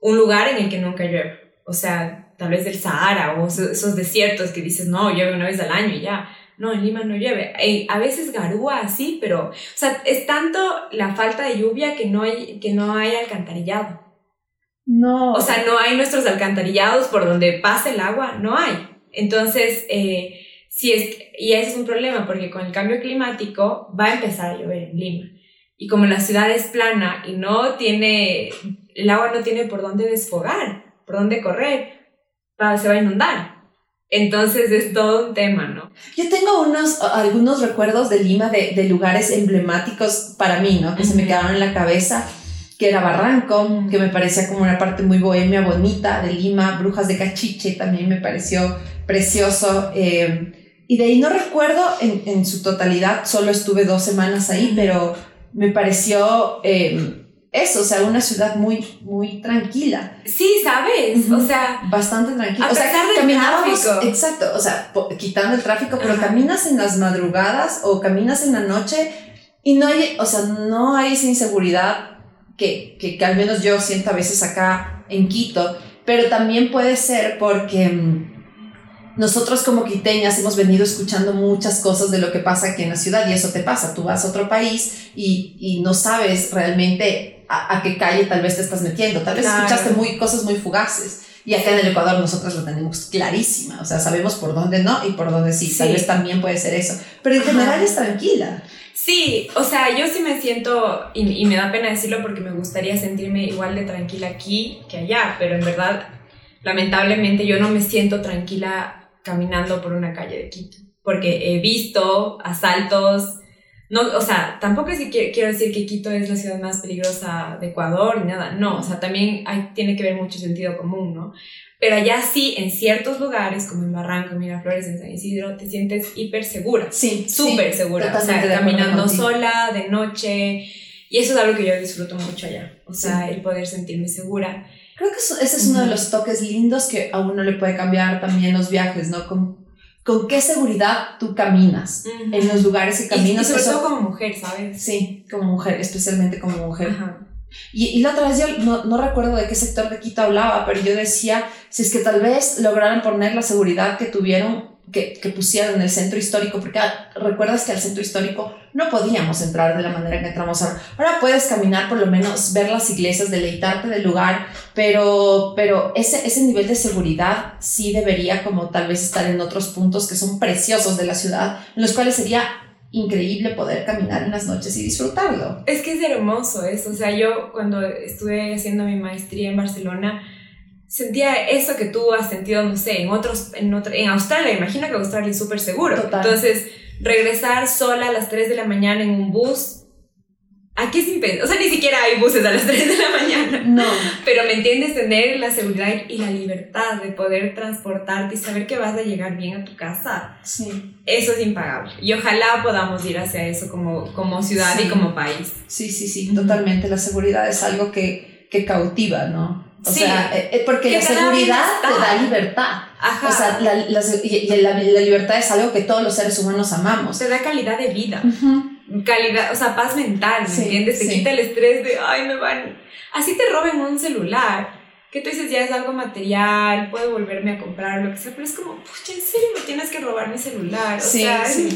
un lugar en el que nunca llueve. O sea, tal vez del Sahara o esos desiertos que dices, no, llueve una vez al año y ya. no, en Lima no llueve. A veces garúa así, pero, o sea, es tanto la falta de lluvia que no hay, que no hay alcantarillado. No. O sea, no hay nuestros alcantarillados por donde pasa el agua, no hay. Entonces, eh, si es, y ese es un problema porque con el cambio climático va a empezar a llover en Lima. Y como la ciudad es plana y no tiene, el agua no tiene por dónde desfogar, por dónde correr, se va a inundar. Entonces es todo un tema, ¿no? Yo tengo unos, algunos recuerdos de Lima de, de lugares emblemáticos para mí, ¿no? Que se me quedaron en la cabeza, que era Barranco, que me parecía como una parte muy bohemia, bonita de Lima, Brujas de Cachiche también me pareció precioso. Eh, y de ahí no recuerdo en, en, su totalidad, solo estuve dos semanas ahí, pero me pareció... Eh, eso, o sea, una ciudad muy, muy tranquila. Sí, ¿sabes? O sea, bastante tranquila. A o sea, del caminábamos, tráfico. exacto, o sea, quitando el tráfico, pero Ajá. caminas en las madrugadas o caminas en la noche y no hay, o sea, no hay esa inseguridad que, que, que al menos yo siento a veces acá en Quito, pero también puede ser porque mm, nosotros como quiteñas hemos venido escuchando muchas cosas de lo que pasa aquí en la ciudad y eso te pasa, tú vas a otro país y, y no sabes realmente a, a qué calle tal vez te estás metiendo, tal vez Claro. escuchaste muy, cosas muy fugaces. Y acá en el Ecuador nosotros lo tenemos clarísima, o sea, sabemos por dónde no y por dónde sí, tal Sí. vez también puede ser eso, pero en Ajá. general es tranquila. Sí, o sea, yo sí me siento, y, y me da pena decirlo porque me gustaría sentirme igual de tranquila aquí que allá, pero en verdad, lamentablemente yo no me siento tranquila caminando por una calle de Quito, porque he visto asaltos, no, o sea, tampoco es que quiero decir que Quito es la ciudad más peligrosa de Ecuador ni nada, no, o sea, también hay, tiene que ver mucho sentido común, ¿no? Pero allá sí, en ciertos lugares, como en Barranco, Miraflores, en San Isidro, te sientes hiper segura Sí, súper segura, o sea, caminando sola, de noche, y eso es algo que yo disfruto mucho allá, o sea, el poder sentirme segura. Creo que eso- ese es uno de los toques lindos que a uno le puede cambiar también los viajes, ¿no? Con, con qué seguridad tú caminas en los lugares que Y- caminas. y, sobre eso- todo como mujer, ¿sabes? Sí, como mujer, especialmente como mujer. Ajá. Y, y la otra vez yo no, no recuerdo de qué sector de Quito hablaba, pero yo decía, si es que tal vez lograran poner la seguridad que tuvieron, que, que pusieron en el centro histórico, porque ah, recuerdas que al centro histórico no podíamos entrar de la manera que entramos ahora. Ahora puedes caminar, por lo menos ver las iglesias, deleitarte del lugar, pero, pero ese, ese nivel de seguridad sí debería como tal vez estar en otros puntos que son preciosos de la ciudad, en los cuales sería increíble poder caminar en las noches y disfrutarlo. Es que es hermoso eso, o sea, yo cuando estuve haciendo mi maestría en Barcelona, sentía eso que tú has sentido, no sé, en otros, en otra, en Australia, imagino que Australia es súper seguro. Total. Entonces, regresar sola a las 3 de la mañana en un bus, aquí es impensable, o sea, ni siquiera hay buses a las 3 de la mañana. No. Pero me entiendes, tener la seguridad y la libertad de poder transportarte y saber que vas a llegar bien a tu casa, Sí, eso es impagable. Y ojalá podamos ir hacia eso como, como ciudad Sí. y como país. sí, sí, sí, totalmente. La seguridad es algo que, que cautiva, ¿no? O Sí. sea, eh, eh, porque Que la seguridad te da libertad. Ajá. O sea, la, la, la, la libertad es algo que todos los seres humanos amamos. te da calidad de vida, calidad, o sea, paz mental, ¿me Sí, entiendes? Te sí. quita el estrés de, ay, me van. Así te roben un celular, que tú dices, ya es algo material, puedo volverme a comprar, lo que sea, pero es como, pucha, ¿en serio me tienes que robar mi celular? O Sí, sea, sí.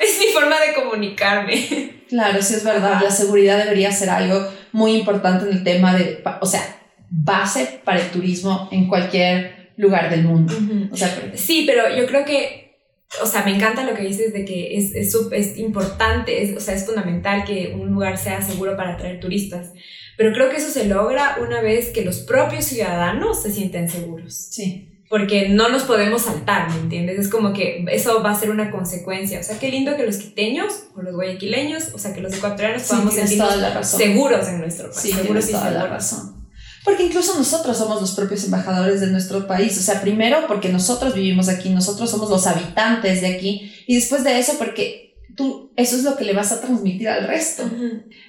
es, es mi forma de comunicarme. Claro, sí es verdad. Ajá. La seguridad debería ser algo muy importante en el tema de, o sea, base para el turismo en cualquier lugar del mundo. O sea, Sí, pero yo creo que, o sea, me encanta lo que dices de que es, es, es importante, es, o sea, es fundamental que un lugar sea seguro para atraer turistas. Pero creo que eso se logra una vez que los propios ciudadanos se sienten seguros. sí. Porque no nos podemos saltar, ¿me entiendes? Es como que eso va a ser una consecuencia. O sea, qué lindo que los quiteños o los guayaquileños, o sea, que los ecuatorianos Sí, podamos sentirnos la seguros en nuestro país. Sí, seguros tienes y toda la seguros. razón. Porque incluso nosotros somos los propios embajadores de nuestro país. O sea, primero porque nosotros vivimos aquí, nosotros somos los habitantes de aquí. Y después de eso porque tú, eso es lo que le vas a transmitir al resto.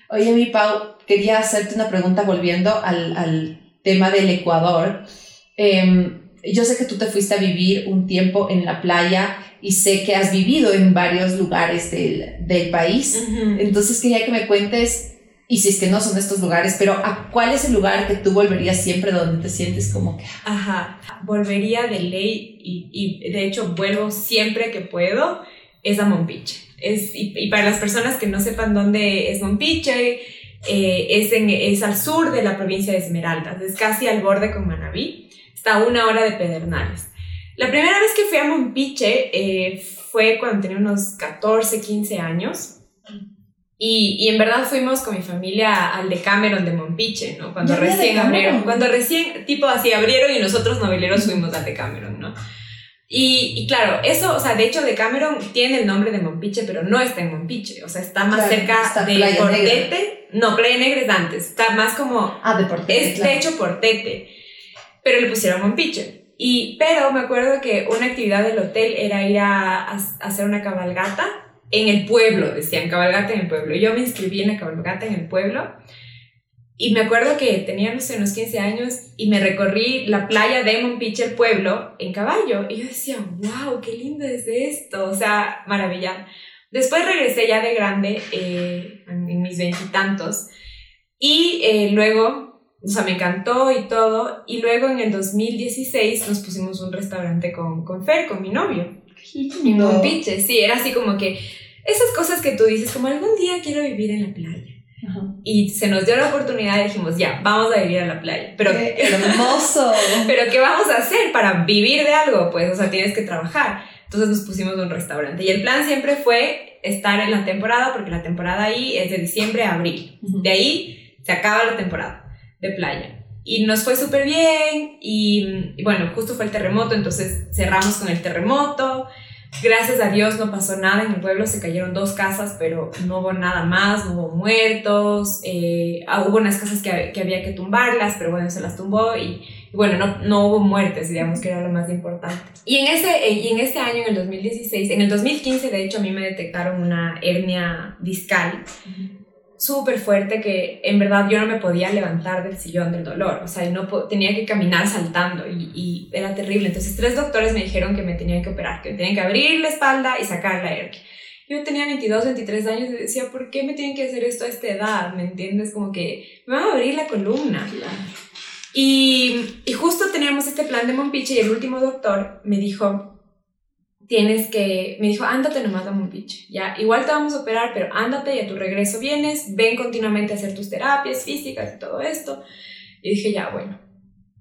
Oye, mi Pau, quería hacerte una pregunta volviendo al, al tema del Ecuador. Em, yo sé que tú te fuiste a vivir un tiempo en la playa y sé que has vivido en varios lugares del, del país. Entonces quería que me cuentes, y si es que no son estos lugares, pero ¿a cuál es el lugar que tú volverías siempre donde te sientes como que... Ajá, volvería de ley y, de hecho vuelvo siempre que puedo. es a Mompiche. Es, y, para las personas que no sepan dónde es Mompiche, eh, es, en, es al sur de la provincia de Esmeraldas, es casi al borde con Manabí, está a una hora de Pedernales. La primera vez que fui a Mompiche eh, fue cuando tenía unos 14, 15 años. Y, y, en verdad fuimos con mi familia al Decameron de Mompiche, ¿no? Cuando recién abrieron, cuando recién, tipo así, abrieron y nosotros noveleros fuimos al Decameron, ¿no? Y, y, claro, eso, o sea, de hecho Decameron tiene el nombre de Mompiche, pero no está en Mompiche, o sea, está más cerca de Portete. No, Playa Negra es antes, está más como... Ah, de Portete. Es de hecho Portete, pero le pusieron Mompiche. Y, pero me acuerdo que una actividad del hotel era ir a, a, hacer una cabalgata en el pueblo, decían, cabalgata en el pueblo. Yo me inscribí en la cabalgata en el pueblo y me acuerdo que tenía, no sé, unos 15 años y me recorrí la playa de Mompiche, el pueblo, en caballo. Y yo decía, wow, qué lindo es esto. O sea, maravilla. Después regresé ya de grande, eh, en mis veintitantos. Y, eh, luego, o sea, me encantó y todo. Y luego en el 2016 nos pusimos un restaurante con, con Fer, con mi novio. En Mompiche, sí, era así como que esas cosas que tú dices, como algún día quiero vivir en la playa y se nos dio la oportunidad y dijimos, ya, vamos a vivir a la playa. Pero, ¡Qué hermoso! pero ¿qué vamos a hacer para vivir de algo? Pues, o sea, tienes que trabajar. Entonces nos pusimos un restaurante. Y el plan siempre fue estar en la temporada, porque la temporada ahí es de diciembre a abril. De ahí se acaba la temporada de playa. Y nos fue súper bien y, y, bueno, justo fue el terremoto, entonces cerramos con el terremoto Gracias a Dios no pasó nada en el pueblo, se cayeron dos casas, pero no hubo nada más, no hubo muertos, eh, ah, hubo unas casas que, que, había que tumbarlas, pero bueno, se las tumbó y, y, bueno, no, no hubo muertes, digamos que era lo más importante. Y en, ese, y en ese año, en el 2016, en el 2015 de hecho a mí me detectaron una hernia discal. Uh -huh súper fuerte que en verdad yo no me podía levantar del sillón del dolor, o sea, no tenía que caminar saltando y, y, era terrible. Entonces tres doctores me dijeron que me tenían que operar, que me tenían que abrir la espalda y sacar la hernia. Yo tenía 22, 23 años y decía, ¿por qué me tienen que hacer esto a esta edad? ¿Me entiendes? Como que me van a abrir la columna. Y, y justo teníamos este plan de Mompiche y el último doctor me dijo, tienes que, me dijo, ándate nomás a Mompiche, ya, igual te vamos a operar, pero ándate y a tu regreso vienes, ven continuamente a hacer tus terapias físicas y todo esto. Y dije, ya, bueno.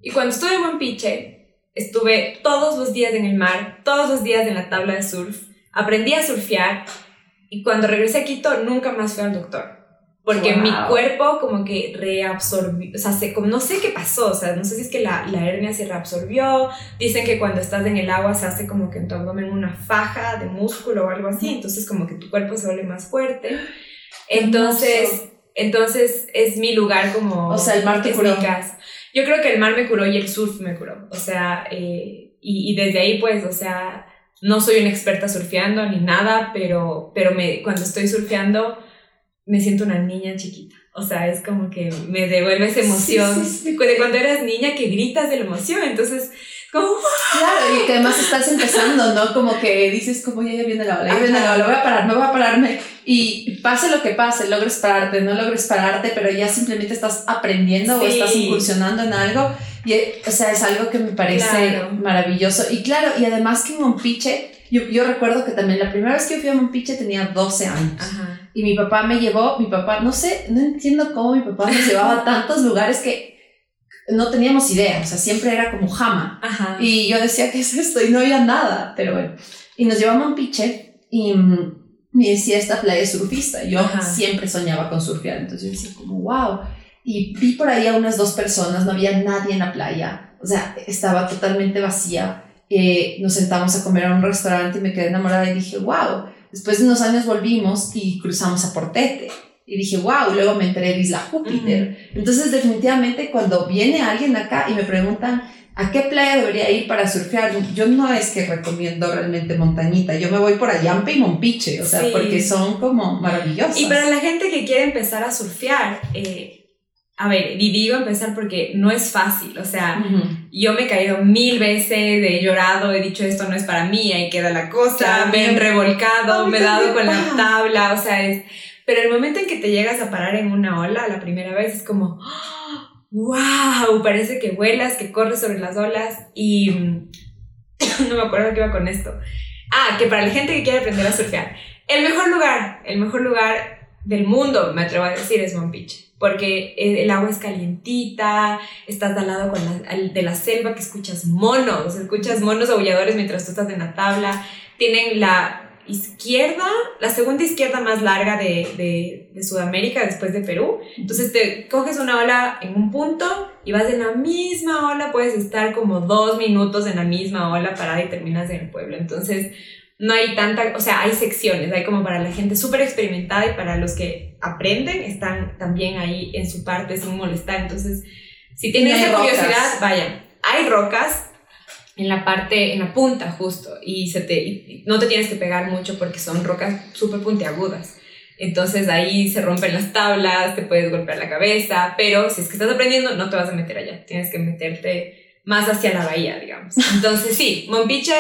Y cuando estuve en Mompiche, estuve todos los días en el mar, todos los días en la tabla de surf, aprendí a surfear y cuando regresé a Quito nunca más fui al doctor porque wow. mi cuerpo como que reabsorbió, o sea, se, como, no sé qué pasó, o sea, no sé si es que la, la, hernia se reabsorbió, dicen que cuando estás en el agua se hace como que en tu abdomen una faja de músculo o algo así, entonces como que tu cuerpo se vuelve más fuerte, entonces, entonces es mi lugar como... O sea, el mar te curó. Yo creo que el mar me curó y el surf me curó, o sea, eh, y, y desde ahí pues, o sea, no soy una experta surfeando ni nada, pero, pero me, cuando estoy surfeando me siento una niña chiquita. O sea, es como que me devuelve esa emoción sí, sí, sí. de cuando eras niña que gritas de la emoción. Entonces, como... Claro, y que además estás empezando, ¿no? Como que dices, como ya viene la ola, ya viene la ola, voy a parar, me voy a pararme. Y pase lo que pase, logres pararte, no logres pararte, pero ya simplemente estás aprendiendo o estás incursionando en algo. Y, o sea, es algo que me parece claro. maravilloso. Y claro, y además que en Mompiche, yo, yo recuerdo que también la primera vez que fui a Mompiche tenía 12 años. Ajá y mi papá me llevó, mi papá, no sé, no entiendo cómo mi papá nos llevaba a tantos lugares que no teníamos idea, o sea, siempre era como jama. Ajá. Y yo decía, ¿qué es esto? Y no había nada, pero bueno. Y nos llevamos a un piche y me decía esta playa surfista. Yo Ajá. siempre soñaba con surfear, entonces yo decía como, wow. Y vi por ahí a unas dos personas, no había nadie en la playa, o sea, estaba totalmente vacía. Eh, nos sentamos a comer a un restaurante y me quedé enamorada y dije, wow Después de unos años volvimos y cruzamos a Portete. Y dije, wow, luego me enteré de Isla Júpiter. Uh -huh. Entonces, definitivamente, cuando viene alguien acá y me preguntan, ¿a qué playa debería ir para surfear? Yo no es que recomiendo realmente montañita, yo me voy por Ayampe y Mompiche, o sea, sí. porque son como maravillosas. Y para la gente que quiere empezar a surfear, eh, a ver, y digo empezar porque no es fácil, o sea, uh -huh. yo me he caído mil veces, he llorado, he dicho esto no es para mí, ahí queda la cosa, me he revolcado, me he dado con la tabla, o sea, es... Pero el momento en que te llegas a parar en una ola la primera vez es como, ¡Oh, wow, parece que vuelas, que corres sobre las olas y no me acuerdo qué iba con esto. Ah, que para la gente que quiere aprender a surfear, el mejor lugar, el mejor lugar del mundo, me atrevo a decir, es Mompiche. Porque el agua es calientita, estás al lado con la, de la selva que escuchas monos, escuchas monos aulladores mientras tú estás en la tabla. Tienen la izquierda, la segunda izquierda más larga de, de, Sudamérica después de Perú. Entonces te coges una ola en un punto y vas en la misma ola, puedes estar como dos minutos en la misma ola parada y terminas en el pueblo. Entonces no hay tanta, o sea, hay secciones, hay como para la gente súper experimentada y para los que aprenden están también ahí en su parte sin molestar. Entonces, si tienen esa curiosidad, vayan. Hay rocas, en la parte, en la punta justo, y, se te, no te tienes que pegar mucho porque son rocas súper puntiagudas. Entonces ahí se rompen las tablas, te puedes golpear la cabeza, pero si es que estás aprendiendo, no te vas a meter allá, tienes que meterte más hacia la bahía, digamos. Entonces sí, Mompiche,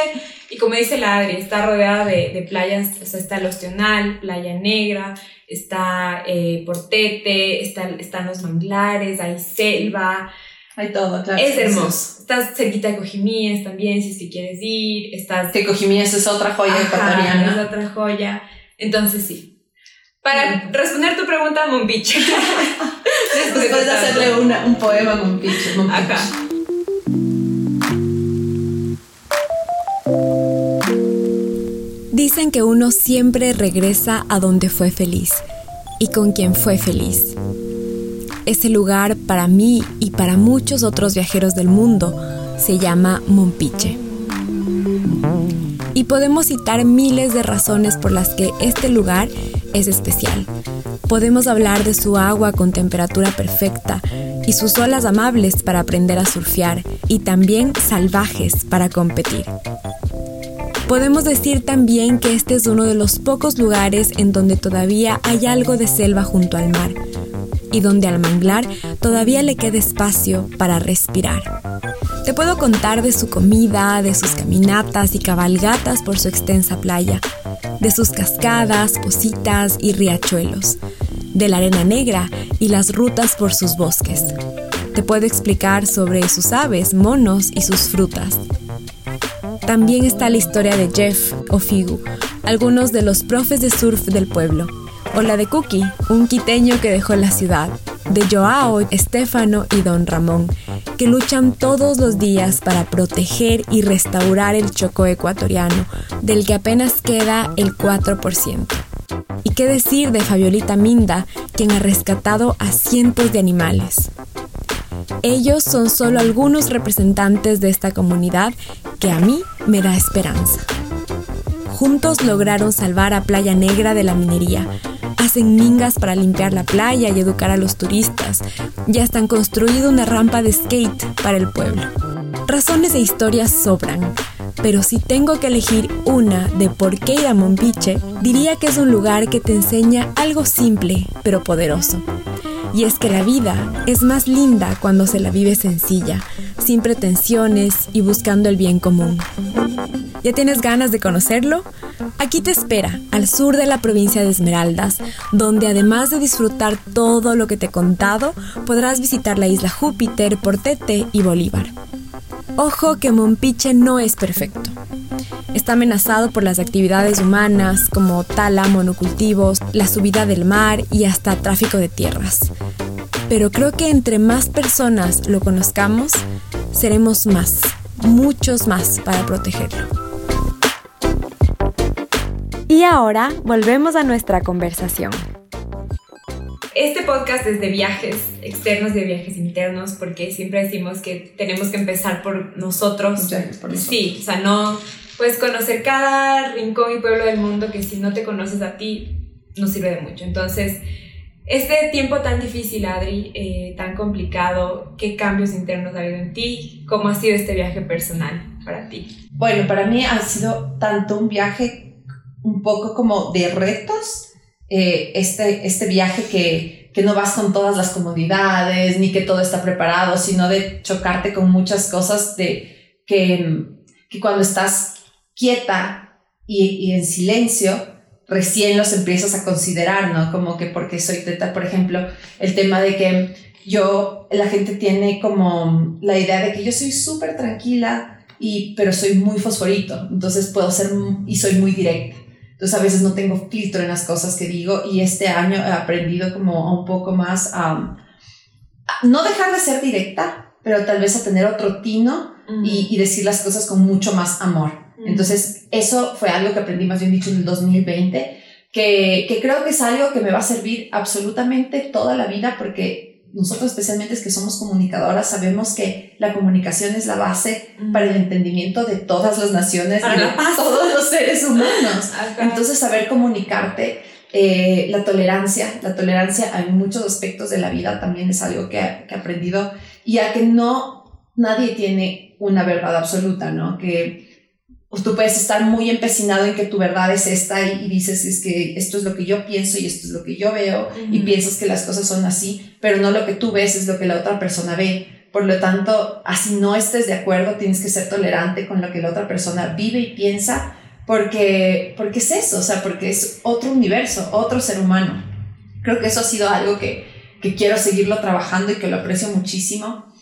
y como dice la Adri, está rodeada de, de playas, o sea, está el Ostional, Playa Negra, está eh, Portete, está, están los manglares, hay selva, hay todo, claro. Es hermoso. Estás cerquita de Cojimíes también, si es que quieres ir. Estás... Que Cojimíes es otra joya ecuatoriana. Es otra joya. Entonces, sí. Para responder tu pregunta, Mompiche. Después de hacerle una, un poema a Mompiche. Acá. Dicen que uno siempre regresa a donde fue feliz y con quien fue feliz. Ese lugar para mí y para muchos otros viajeros del mundo se llama Mompiche. Y podemos citar miles de razones por las que este lugar es especial. Podemos hablar de su agua con temperatura perfecta y sus olas amables para aprender a surfear y también salvajes para competir. Podemos decir también que este es uno de los pocos lugares en donde todavía hay algo de selva junto al mar, y donde al manglar todavía le queda espacio para respirar. Te puedo contar de su comida, de sus caminatas y cabalgatas por su extensa playa, de sus cascadas, positas y riachuelos, de la arena negra y las rutas por sus bosques. Te puedo explicar sobre sus aves, monos y sus frutas. También está la historia de Jeff o Figu, algunos de los profes de surf del pueblo o la de Cookie, un quiteño que dejó la ciudad, de Joao, Estefano y Don Ramón, que luchan todos los días para proteger y restaurar el Chocó ecuatoriano, del que apenas queda el 4%. ¿Y qué decir de Fabiolita Minda, quien ha rescatado a cientos de animales? Ellos son solo algunos representantes de esta comunidad que a mí me da esperanza. Juntos lograron salvar a Playa Negra de la minería, hacen mingas para limpiar la playa y educar a los turistas. Ya están construido una rampa de skate para el pueblo. Razones e historias sobran, pero si tengo que elegir una de por qué ir a Mompiche, diría que es un lugar que te enseña algo simple pero poderoso. Y es que la vida es más linda cuando se la vive sencilla, sin pretensiones y buscando el bien común. ¿Ya tienes ganas de conocerlo? Aquí te espera, al sur de la provincia de Esmeraldas, donde además de disfrutar todo lo que te he contado, podrás visitar la isla Júpiter, Portete y Bolívar. Ojo que Mompiche no es perfecto. Está amenazado por las actividades humanas como tala, monocultivos, la subida del mar y hasta tráfico de tierras. Pero creo que entre más personas lo conozcamos, seremos más, muchos más para protegerlo. Y ahora volvemos a nuestra conversación. Este podcast es de viajes externos, de viajes internos, porque siempre decimos que tenemos que empezar por nosotros. por Sí, o sea, no puedes conocer cada rincón y pueblo del mundo que si no te conoces a ti, no sirve de mucho. Entonces, este tiempo tan difícil, Adri, eh, tan complicado, ¿qué cambios internos ha habido en ti? ¿Cómo ha sido este viaje personal para ti? Bueno, para mí ha sido tanto un viaje un poco como de retos, eh, este, este viaje que, que no vas con todas las comodidades, ni que todo está preparado, sino de chocarte con muchas cosas de que, que cuando estás quieta y, y en silencio, recién los empiezas a considerar, ¿no? Como que porque soy teta, por ejemplo, el tema de que yo, la gente tiene como la idea de que yo soy súper tranquila y, pero soy muy fosforito, entonces puedo ser y soy muy directa. Entonces a veces no tengo filtro en las cosas que digo y este año he aprendido como un poco más a, no dejar de ser directa, pero tal vez a tener otro tino y, y, decir las cosas con mucho más amor. Entonces eso fue algo que aprendí más bien dicho en el 2020, que, que creo que es algo que me va a servir absolutamente toda la vida porque nosotros especialmente es que somos comunicadoras, sabemos que la comunicación es la base para el entendimiento de todas las naciones y de todos los seres humanos. Entonces, saber comunicarte, eh, la tolerancia, la tolerancia en muchos aspectos de la vida también es algo que, que he aprendido y a que no nadie tiene una verdad absoluta, ¿no? Que pues tú puedes estar muy empecinado en que tu verdad es esta y, dices es que esto es lo que yo pienso y esto es lo que yo veo y piensas que las cosas son así, pero no lo que tú ves es lo que la otra persona ve. Por lo tanto, así no estés de acuerdo, tienes que ser tolerante con lo que la otra persona vive y piensa, porque, porque es eso, o sea, porque es otro universo, otro ser humano. Creo que eso ha sido algo que, que quiero seguirlo trabajando y que lo aprecio muchísimo.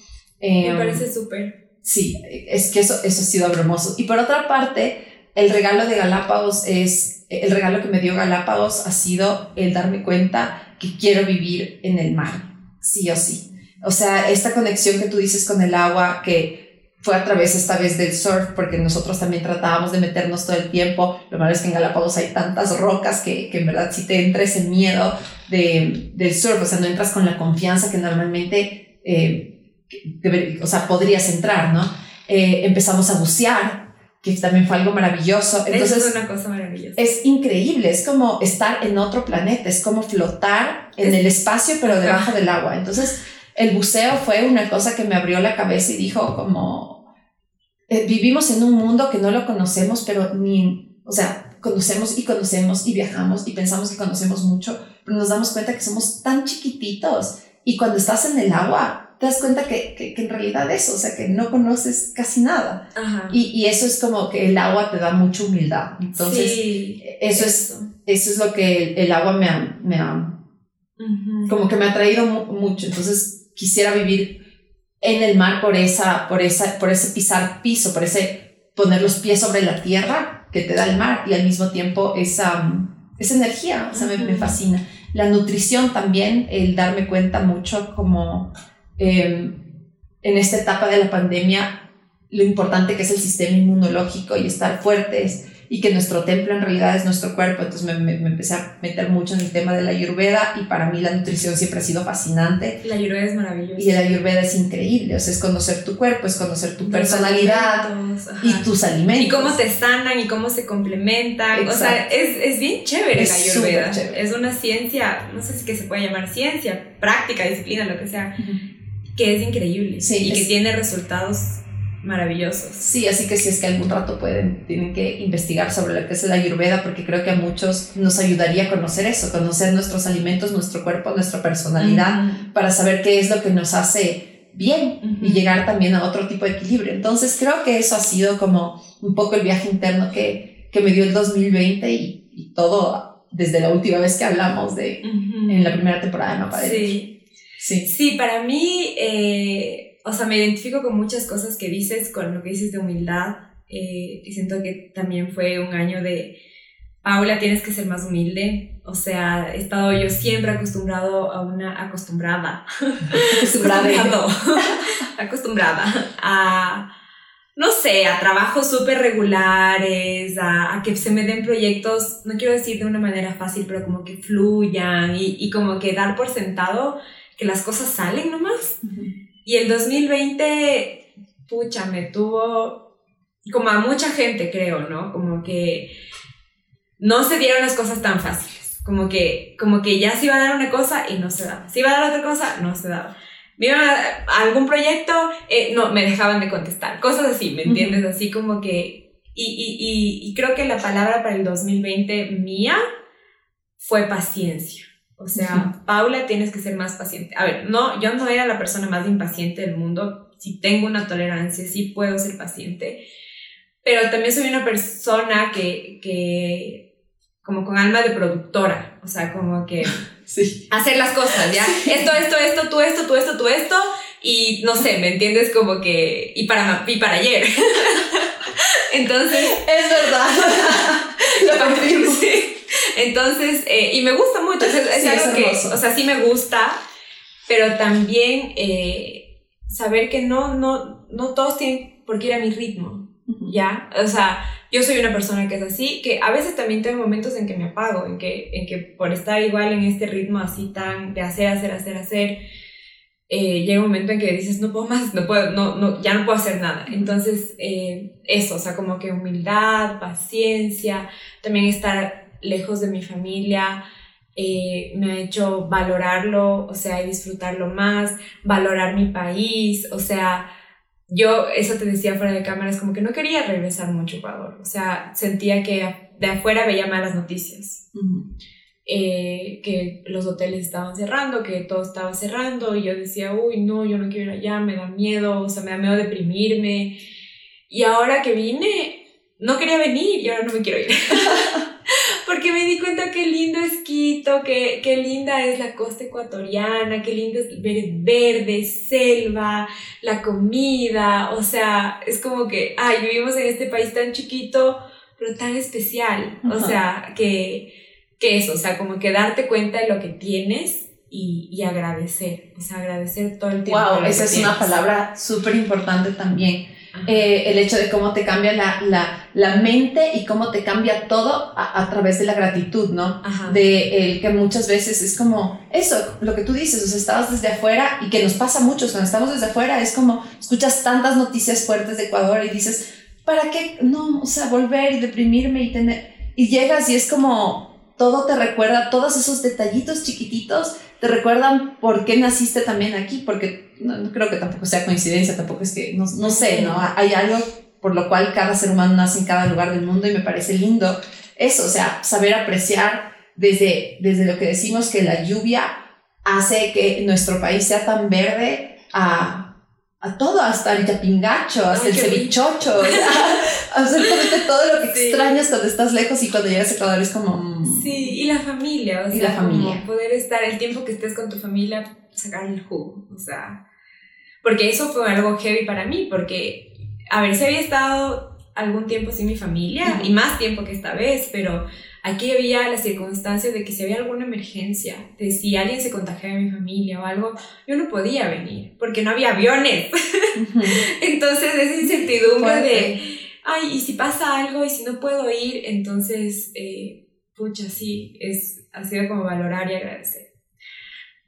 Me parece em, súper sí, es que eso, eso ha sido hermoso. Y por otra parte, el regalo de Galápagos es, el regalo que me dio Galápagos ha sido el darme cuenta que quiero vivir en el mar, sí o sí. O sea, esta conexión que tú dices con el agua, que fue a través esta vez del surf, porque nosotros también tratábamos de meternos todo el tiempo. Lo malo es que en Galápagos hay tantas rocas que, que en verdad si te entra ese miedo de, del surf, o sea, no entras con la confianza que normalmente... Eh, o sea, podrías entrar, ¿no? Eh, empezamos a bucear, que también fue algo maravilloso. Entonces, es una cosa maravillosa. Es increíble, es como estar en otro planeta, es como flotar en el espacio, pero debajo del agua. Entonces, el buceo fue una cosa que me abrió la cabeza y dijo como, eh, vivimos en un mundo que no lo conocemos, pero ni, o sea, conocemos y conocemos y viajamos y pensamos que conocemos mucho, pero nos damos cuenta que somos tan chiquititos y cuando estás en el agua, te das cuenta que, que, en realidad eso, o sea, que no conoces casi nada. Y, y, eso es como que el agua te da mucha humildad. Entonces, eso, Es, eso es lo que el, agua me ha, me ha como que me ha traído mucho. Entonces, quisiera vivir en el mar por esa, por esa, por ese pisar piso, por ese poner los pies sobre la tierra que te da el mar y al mismo tiempo esa, esa energía, o sea, me, me fascina. La nutrición también, el darme cuenta mucho como Em, en esta etapa de la pandemia lo importante que es el sistema inmunológico y estar fuertes y que nuestro templo en realidad es nuestro cuerpo. Entonces me, me, empecé a meter mucho en el tema de la ayurveda y para mí la nutrición siempre ha sido fascinante. La ayurveda es maravillosa. Y la ayurveda es increíble, o sea, es conocer tu cuerpo, es conocer tu personalidad y tus alimentos. Y cómo te sanan y cómo se complementan. O sea, es, es bien chévere la ayurveda. Es una ciencia, no sé si que se puede llamar ciencia, práctica, disciplina, lo que sea que es increíble y que tiene resultados maravillosos. Sí, así que si es que algún rato pueden, tienen que investigar sobre lo que es la ayurveda, porque creo que a muchos nos ayudaría a conocer eso, conocer nuestros alimentos, nuestro cuerpo, nuestra personalidad, para saber qué es lo que nos hace bien y llegar también a otro tipo de equilibrio. Entonces creo que eso ha sido como un poco el viaje interno que, que me dio el 2020 y, y, todo desde la última vez que hablamos de en la primera temporada de Mapa Sí. Sí. Sí, para mí, eh, o sea, me identifico con muchas cosas que dices, con lo que dices de humildad. Eh, y siento que también fue un año de, Paula, tienes que ser más humilde. O sea, he estado yo siempre acostumbrado a una, acostumbrada, acostumbrado, acostumbrada a, no sé, a trabajos súper regulares, a, que se me den proyectos, no quiero decir de una manera fácil, pero como que fluyan y, y como que dar por sentado que las cosas salen nomás. Y el 2020, pucha, me tuvo, como a mucha gente creo, ¿no? Como que no se dieron las cosas tan fáciles. Como que, como que ya se iba a dar una cosa y no se daba. Se iba a dar otra cosa, no se daba. Me iba a algún proyecto, eh, no, me dejaban de contestar. Cosas así, ¿me entiendes? Así como que... Y, y, y, y creo que la palabra para el 2020 mía fue paciencia. O sea, Paula, tienes que ser más paciente. A ver, no, yo no era la persona más impaciente del mundo. Si tengo una tolerancia, sí puedo ser paciente. Pero también soy una persona que, que como con alma de productora. O sea, como que sí. hacer las cosas, ¿ya? Esto, esto, esto, tú esto, tú esto, tú esto. y no sé, ¿me entiendes? Como que, y para, y para ayer. Entonces... Es verdad. Lo confirmo. Sí. Entonces, eh, y me gusta mucho, es, es Sí, es algo que, hermoso. o sea, sí me gusta, pero también eh, saber que no, no, no todos tienen por qué ir a mi ritmo, ¿ya? O sea, yo soy una persona que es así, que a veces también tengo momentos en que me apago, en que, en que por estar igual en este ritmo así tan de hacer, hacer, hacer, hacer, eh, llega un momento en que dices, no puedo más, no puedo, no, no, ya no puedo hacer nada. Entonces, eh, eso, o sea, como que humildad, paciencia, también estar lejos de mi familia, eh, me ha hecho valorarlo, o sea, y disfrutarlo más, valorar mi país, o sea, yo, eso te decía fuera de cámara, es como que no quería regresar mucho a Ecuador, o sea, sentía que de afuera veía malas noticias, eh, que los hoteles estaban cerrando, que todo estaba cerrando, y yo decía, uy, no, yo no quiero ir allá, me da miedo, o sea, me da miedo deprimirme, y ahora que vine, no quería venir y ahora no me quiero ir. Porque me di cuenta qué lindo Quito, qué, qué linda es la costa ecuatoriana, qué lindo es ver verde, selva, la comida, o sea, es como que, ay, vivimos en este país tan chiquito, pero tan especial, o Ajá. sea, que, que eso, o sea, como que darte cuenta de lo que tienes y, y agradecer, o sea, agradecer todo el tiempo. Wow, esa es una tienes. palabra súper importante también. Eh, el hecho de cómo te cambia la, la, la mente y cómo te cambia todo a, a través de la gratitud, ¿no? Ajá. de el que muchas veces es como eso, lo que tú dices, o sea, estabas desde afuera y que nos pasa mucho, cuando estamos desde afuera es como escuchas tantas noticias fuertes de Ecuador y dices, ¿para qué? No, o sea, volver y deprimirme y tener... Y llegas y es como todo te recuerda, todos esos detallitos chiquititos te recuerdan por qué naciste también aquí, porque no, no creo que tampoco sea coincidencia, tampoco es que, no, no sé, ¿no? Hay algo por lo cual cada ser humano nace en cada lugar del mundo y me parece lindo eso, o sea, saber apreciar desde, desde lo que decimos que la lluvia hace que nuestro país sea tan verde a, a todo, hasta el yapingacho, hasta Ay, el cevichocho, absolutamente todo lo que Sí. extrañas cuando estás lejos y cuando llegas a Ecuador es como... Sí, y la familia, o Y sea, la familia. como poder estar el tiempo que estés con tu familia, sacar el jugo, o sea, porque eso fue algo heavy para mí, porque, a ver, si había estado algún tiempo sin mi familia, Ujú. y más tiempo que esta vez, pero aquí había las circunstancias de que si había alguna emergencia, de si alguien se contagiaba de mi familia o algo, yo no podía venir, porque no había aviones, ujú. entonces esa incertidumbre de ay, y si pasa algo y si no puedo ir, entonces, eh, pucha, sí, es, ha sido como valorar y agradecer.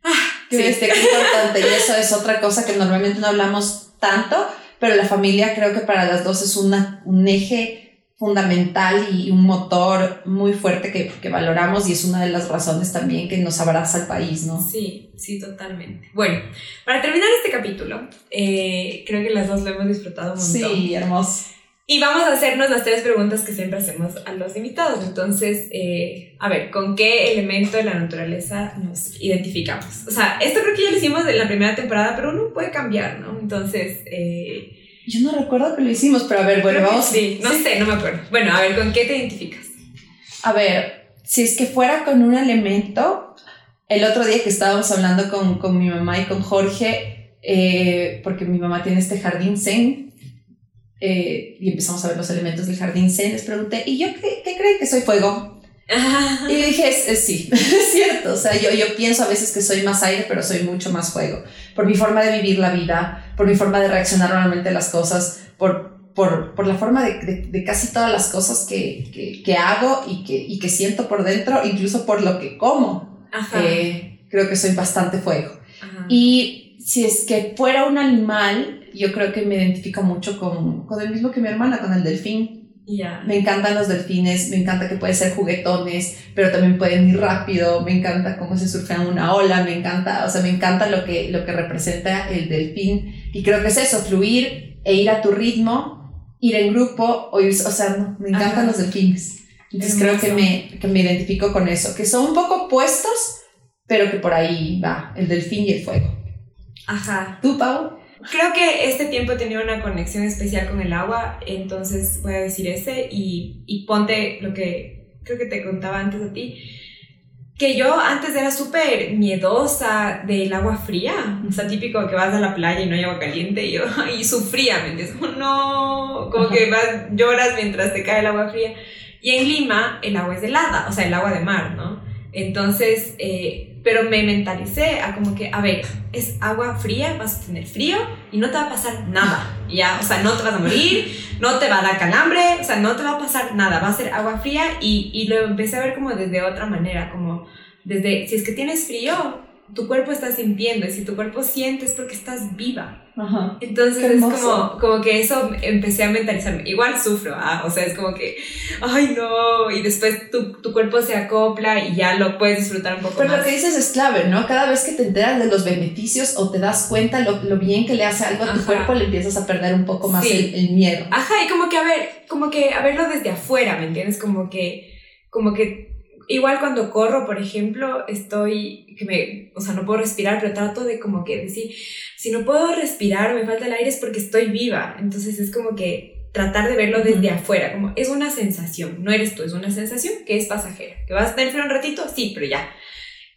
Ah, sí. bestia, qué importante. Y eso es otra cosa que normalmente no hablamos tanto, pero la familia creo que para las dos es una, un eje fundamental y un motor muy fuerte que, que valoramos y es una de las razones también que nos abraza el país, ¿no? Sí, sí, totalmente. Bueno, para terminar este capítulo, eh, creo que las dos lo hemos disfrutado un montón. Sí, hermoso. Y vamos a hacernos las tres preguntas que siempre hacemos a los invitados. Entonces, eh, a ver, ¿con qué elemento de la naturaleza nos identificamos? O sea, esto creo que ya lo hicimos en la primera temporada, pero uno puede cambiar, ¿no? Entonces, eh, Yo no recuerdo que lo hicimos, pero a ver, bueno, vamos. Sí, no sé, no me acuerdo. Bueno, a ver, ¿con qué te identificas? A ver, si es que fuera con un elemento, el otro día que estábamos hablando con, con mi mamá y con Jorge, eh, porque mi mamá tiene este jardín zen, eh, y empezamos a ver los elementos del jardín zen, les pregunté, ¿y yo qué, qué creen que soy fuego? Y dije, es, es sí, es cierto, o sea, yo, yo pienso a veces que soy más aire, pero soy mucho más fuego, por mi forma de vivir la vida, por mi forma de reaccionar normalmente a las cosas, por, por, por la forma de, de, de casi todas las cosas que, que, que hago y que, y que siento por dentro, incluso por lo que como. Eh, creo que soy bastante fuego. ajá. Y si es que fuera un animal, yo creo que me identifico mucho con, con el mismo que mi hermana, con el delfín. Me encantan los delfines, me encanta que pueden ser juguetones, pero también pueden ir rápido, me encanta cómo se surfean una ola, me encanta, o sea, me encanta lo que, lo que representa el delfín. Y creo que es eso, fluir e ir a tu ritmo, ir en grupo, o, ir, o sea, no, me encantan Ajá. los delfines. Entonces Hermoso. creo que me, que me identifico con eso, que son un poco opuestos, pero que por ahí va, el delfín y el fuego. Ajá. ¿Tú, Pau? Creo que este tiempo he tenido una conexión especial con el agua, entonces voy a decir ese y, y ponte lo que creo que te contaba antes a ti, que yo antes era súper miedosa del agua fría, o sea, típico que vas a la playa y no hay agua caliente y yo y sufría, ¿me entiendes? no, como que vas, lloras mientras te cae el agua fría. Y en Lima el agua es helada, o sea, el agua de mar, ¿no? Entonces, eh, pero me mentalicé a como que, a ver, es agua fría, vas a tener frío y no te va a pasar nada, ya, o sea, no te vas a morir, no te va a dar calambre, o sea, no te va a pasar nada, va a ser agua fría y, y lo empecé a ver como desde otra manera, como desde, si es que tienes frío, tu cuerpo está sintiendo y si tu cuerpo siente es porque estás viva. Entonces es como, como que eso empecé a mentalizarme. Igual sufro, ¿ah? o sea, es como que, ay no, y después tu, tu, cuerpo se acopla y ya lo puedes disfrutar un poco Pero más. lo que dices es clave, ¿no? Cada vez que te enteras de los beneficios o te das cuenta lo, lo bien que le hace algo a tu cuerpo, le empiezas a perder un poco más el, el, miedo. Ajá, y como que a ver, como que a verlo desde afuera, ¿me entiendes? Como que, como que igual cuando corro, por ejemplo, estoy, que me, o sea, no puedo respirar, pero trato de como que decir, si no puedo respirar, me falta el aire es porque estoy viva. Entonces es como que tratar de verlo desde afuera, como es una sensación, no eres tú, es una sensación que es pasajera, que vas a tener un ratito, sí, pero ya.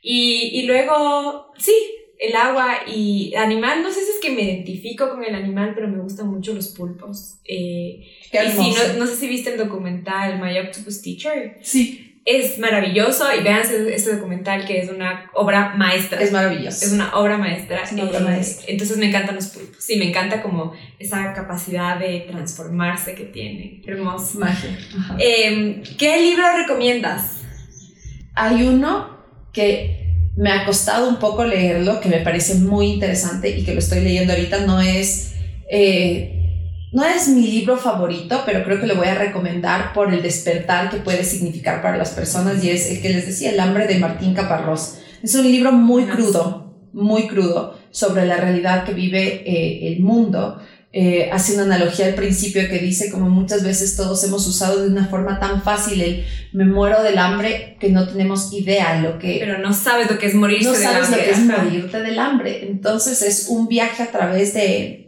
Y, y luego, sí, el agua y animal, no sé si es que me identifico con el animal, pero me gustan mucho los pulpos. Eh, Qué y si, no, no sé si viste el documental My Octopus Teacher. Sí es maravilloso y vean este documental que es una obra maestra. Es maravilloso. Es una obra maestra. Es una obra maestra. Entonces me encantan los pulpos. Sí, me encanta como esa capacidad de transformarse que tienen. Hermoso. Magia. Eh, ¿Qué libro recomiendas? Hay uno que me ha costado un poco leerlo, que me parece muy interesante y que lo estoy leyendo ahorita. No es... Eh, no es mi libro favorito, pero creo que lo voy a recomendar por el despertar que puede significar para las personas y es el que les decía, El hambre de Martín Caparrós. Es un libro muy crudo, muy crudo sobre la realidad que vive eh, el mundo. Eh, hace una analogía al principio que dice como muchas veces todos hemos usado de una forma tan fácil el me muero del hambre que no tenemos idea de lo que... Pero no sabes lo que es morirse no del sabes hambre. lo que es morirte del hambre. Entonces es un viaje a través de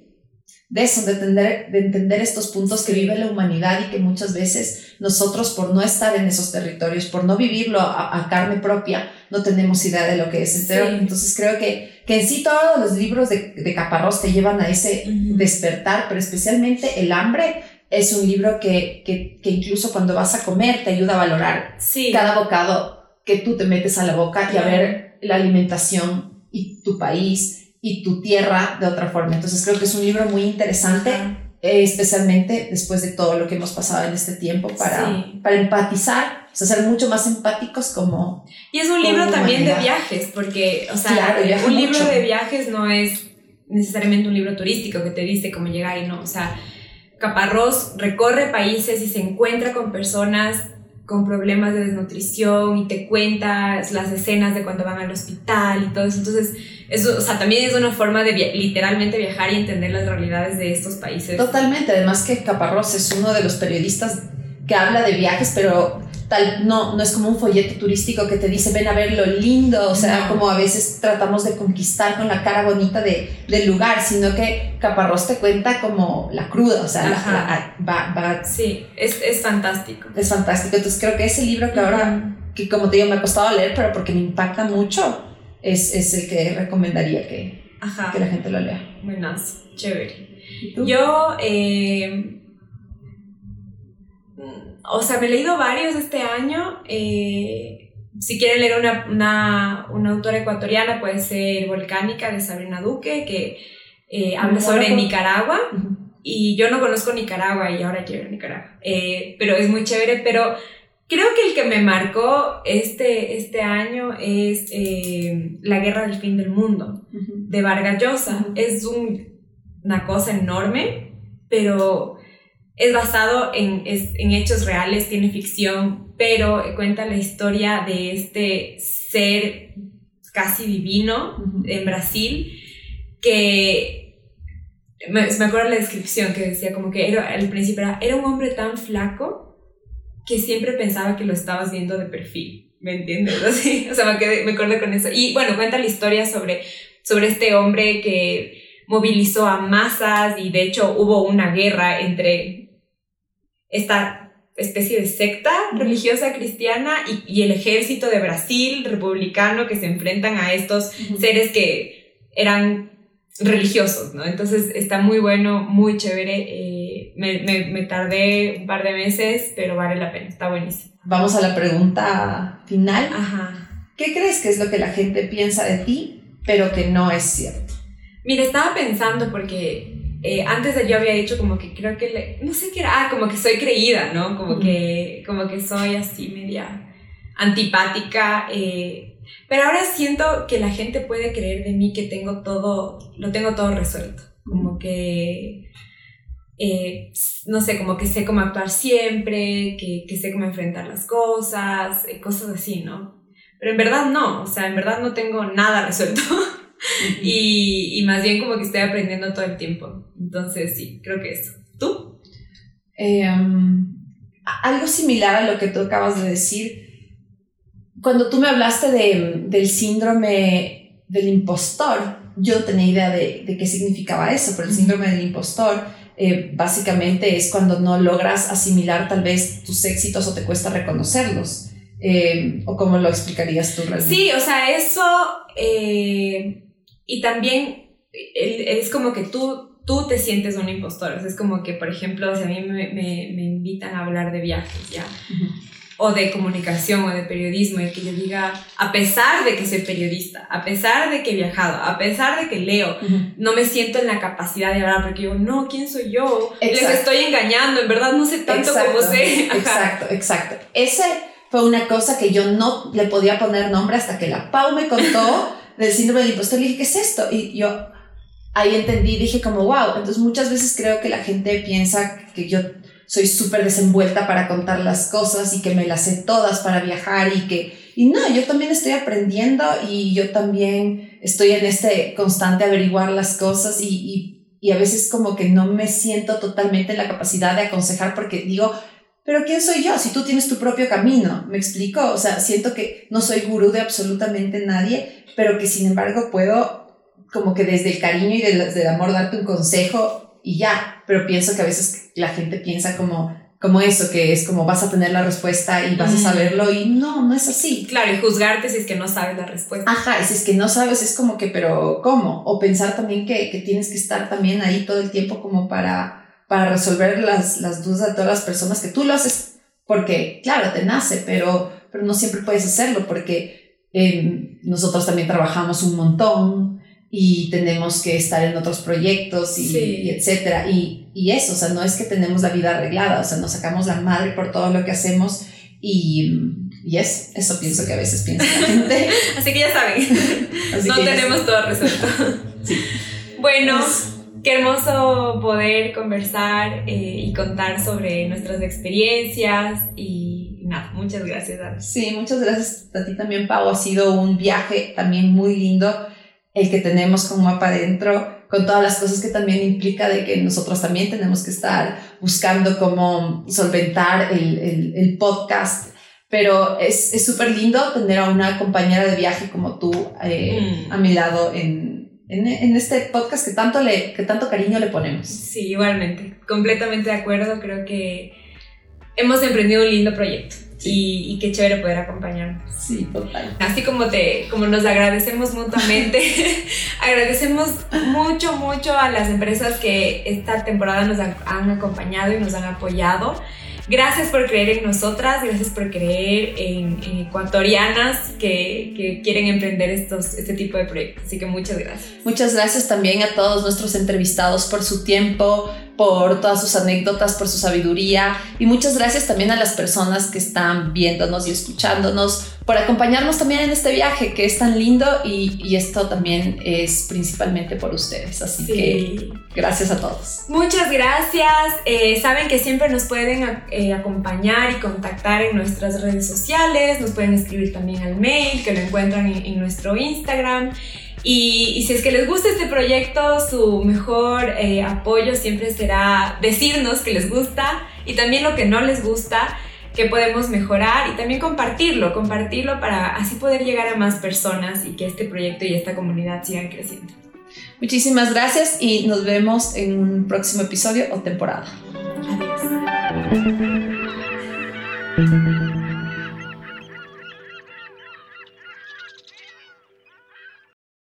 de eso, de entender, de entender estos puntos que vive la humanidad y que muchas veces nosotros por no estar en esos territorios, por no vivirlo a, a carne propia, no tenemos idea de lo que es. Sí. Entonces creo que, que en sí todos los libros de, de Caparrós te llevan a ese uh -huh. despertar, pero especialmente El hambre es un libro que, que, que, incluso cuando vas a comer te ayuda a valorar sí. cada bocado que tú te metes a la boca y a ver la alimentación y tu país y tu tierra de otra forma. Entonces creo que es un libro muy interesante, eh, especialmente después de todo lo que hemos pasado en este tiempo para, sí. para empatizar, o sea, ser mucho más empáticos como... Y es un libro también humanidad. de viajes, porque, o sea, claro, un mucho. libro de viajes no es necesariamente un libro turístico que te dice cómo llegar y no, o sea, Caparrós recorre países y se encuentra con personas con problemas de desnutrición y te cuentas las escenas de cuando van al hospital y todo eso. Entonces, eso, o sea, también es una forma de literalmente viajar y entender las realidades de estos países. Totalmente, además que Caparrós es uno de los periodistas que habla de viajes, pero tal, no, no es como un folleto turístico que te dice ven a ver lo lindo, o sea, no. como a veces tratamos de conquistar con la cara bonita de, del lugar, sino que Caparrós te cuenta como la cruda, o sea, la, va, va, Sí, es, es fantástico. Es fantástico, entonces creo que ese libro que ahora, que como te digo, me ha costado leer, pero porque me impacta mucho, es, es el que recomendaría que, Ajá. que la gente lo lea. Buenas, chévere. Yo, eh, o sea, me he leído varios este año. Eh, si quieren leer una, una, una, autora ecuatoriana, puede ser Volcánica de Sabrina Duque, que eh, habla sobre Nicaragua. Uh -huh. Y yo no conozco Nicaragua y ahora quiero Nicaragua. Eh, pero es muy chévere, pero creo que el que me marcó este, este año es eh, La Guerra del Fin del Mundo, uh -huh. de Vargas Llosa. Uh -huh. Es un, una cosa enorme, pero es basado en, es, en, hechos reales, tiene ficción, pero cuenta la historia de este ser casi divino uh -huh. en Brasil que me, me, acuerdo la descripción que decía como que era, al principio era, era un hombre tan flaco que siempre pensaba que lo estabas viendo de perfil, ¿me entiendes? Así, o sea, me, quedé, me acuerdo con eso. Y bueno, cuenta la historia sobre, sobre este hombre que movilizó a masas y de hecho hubo una guerra entre esta especie de secta religiosa cristiana y, y, el ejército de Brasil republicano que se enfrentan a estos seres que eran religiosos, ¿no? Entonces está muy bueno, muy chévere. Eh, me, me, me, tardé un par de meses, pero vale la pena, está buenísimo. Vamos a la pregunta final. Ajá. ¿Qué crees que es lo que la gente piensa de ti, pero que no es cierto? Mira, estaba pensando porque eh, antes yo había dicho como que creo que, le, no sé qué era, ah, como que soy creída, ¿no? Como, que, como que soy así media antipática. Eh, pero ahora siento que la gente puede creer de mí que tengo todo, lo tengo todo resuelto. Como que, eh, no sé, como que sé cómo actuar siempre, que, que sé cómo enfrentar las cosas, eh, cosas así, ¿no? Pero en verdad no, o sea, en verdad no tengo nada resuelto. y, y, más bien como que estoy aprendiendo todo el tiempo. Entonces, sí, creo que eso. ¿Tú? Em, algo similar a lo que tú acabas de decir cuando tú me hablaste de, del síndrome del impostor, yo tenía idea de, de qué significaba eso, pero el síndrome del impostor eh, básicamente es cuando no logras asimilar tal vez tus éxitos o te cuesta reconocerlos. Eh, ¿O cómo lo explicarías tú realmente? Sí, o sea, eso eh, y también es como que tú, tú te sientes un impostor. O sea, es como que, por ejemplo, si a mí me, me, me invitan a hablar de viajes, ¿ya? o de comunicación o de periodismo y que yo diga, a pesar de que soy periodista, a pesar de que he viajado, a pesar de que leo, no me siento en la capacidad de hablar porque yo, no, ¿quién soy yo? Les estoy engañando, en verdad no sé tanto como sé. Exacto, exacto. Ese fue una cosa que yo no le podía poner nombre hasta que la Pau me contó del síndrome del impostor. Le dije, ¿qué es esto? Y yo ahí entendí, dije como, wow, entonces muchas veces creo que la gente piensa que yo soy súper desenvuelta para contar las cosas y que me las sé todas para viajar y que, y no, yo también estoy aprendiendo y yo también estoy en este constante averiguar las cosas y, y, y a veces como que no me siento totalmente en la capacidad de aconsejar porque digo, pero ¿quién soy yo? Si tú tienes tu propio camino, ¿me explico? O sea, siento que no soy gurú de absolutamente nadie, pero que sin embargo puedo como que desde el cariño y desde el amor darte un consejo y ya, pero pienso que a veces la gente piensa como, como eso, que es como vas a tener la respuesta y vas a saberlo y no, no es así. Claro, y juzgarte si es que no sabes la respuesta. Ajá, si es que no sabes es como que, pero ¿cómo? O pensar también que, que tienes que estar también ahí todo el tiempo como para, para resolver las, las dudas de todas las personas que tú lo haces porque, claro, te nace, pero, pero no siempre puedes hacerlo porque eh, nosotros también trabajamos un montón, y tenemos que estar en otros proyectos y, etcétera. Y, y, eso, o sea, no es que tenemos la vida arreglada, o sea, nos sacamos la madre por todo lo que hacemos y, y eso, eso pienso que a veces piensa la gente. Así que ya saben, no tenemos todo resuelto. sí. Bueno. Qué hermoso poder conversar eh, y contar sobre nuestras experiencias y nada, muchas gracias. Ana. Sí, muchas gracias a ti también, Pau. Ha sido un viaje también muy lindo el que tenemos como mapa adentro, con todas las cosas que también implica de que nosotros también tenemos que estar buscando cómo solventar el, el, el podcast. Pero es súper lindo tener a una compañera de viaje como tú eh, mm. a mi lado en, en, en, este podcast que tanto, le, que tanto cariño le ponemos. Sí, igualmente. Completamente de acuerdo. Creo que hemos emprendido un lindo proyecto. Y, qué chévere poder acompañarnos. Sí, total. Así como, te, como nos agradecemos mutuamente, agradecemos mucho, mucho a las empresas que esta temporada nos han, han acompañado y nos han apoyado. Gracias por creer en nosotras, gracias por creer en, ecuatorianas que, que, quieren emprender estos, este tipo de proyectos. Así que muchas gracias. Muchas gracias también a todos nuestros entrevistados por su tiempo, por todas sus anécdotas, por su sabiduría y muchas gracias también a las personas que están viéndonos y escuchándonos por acompañarnos también en este viaje que es tan lindo y, y esto también es principalmente por ustedes. Así que gracias a todos. Muchas gracias. Eh, saben que siempre nos pueden eh, acompañar y contactar en nuestras redes sociales, nos pueden escribir también al mail que lo encuentran en, en nuestro Instagram. Y, si es que les gusta este proyecto, su mejor eh, apoyo siempre será decirnos que les gusta y también lo que no les gusta, que podemos mejorar y también compartirlo, compartirlo para así poder llegar a más personas y que este proyecto y esta comunidad sigan creciendo. Muchísimas gracias y nos vemos en un próximo episodio o temporada. Adiós.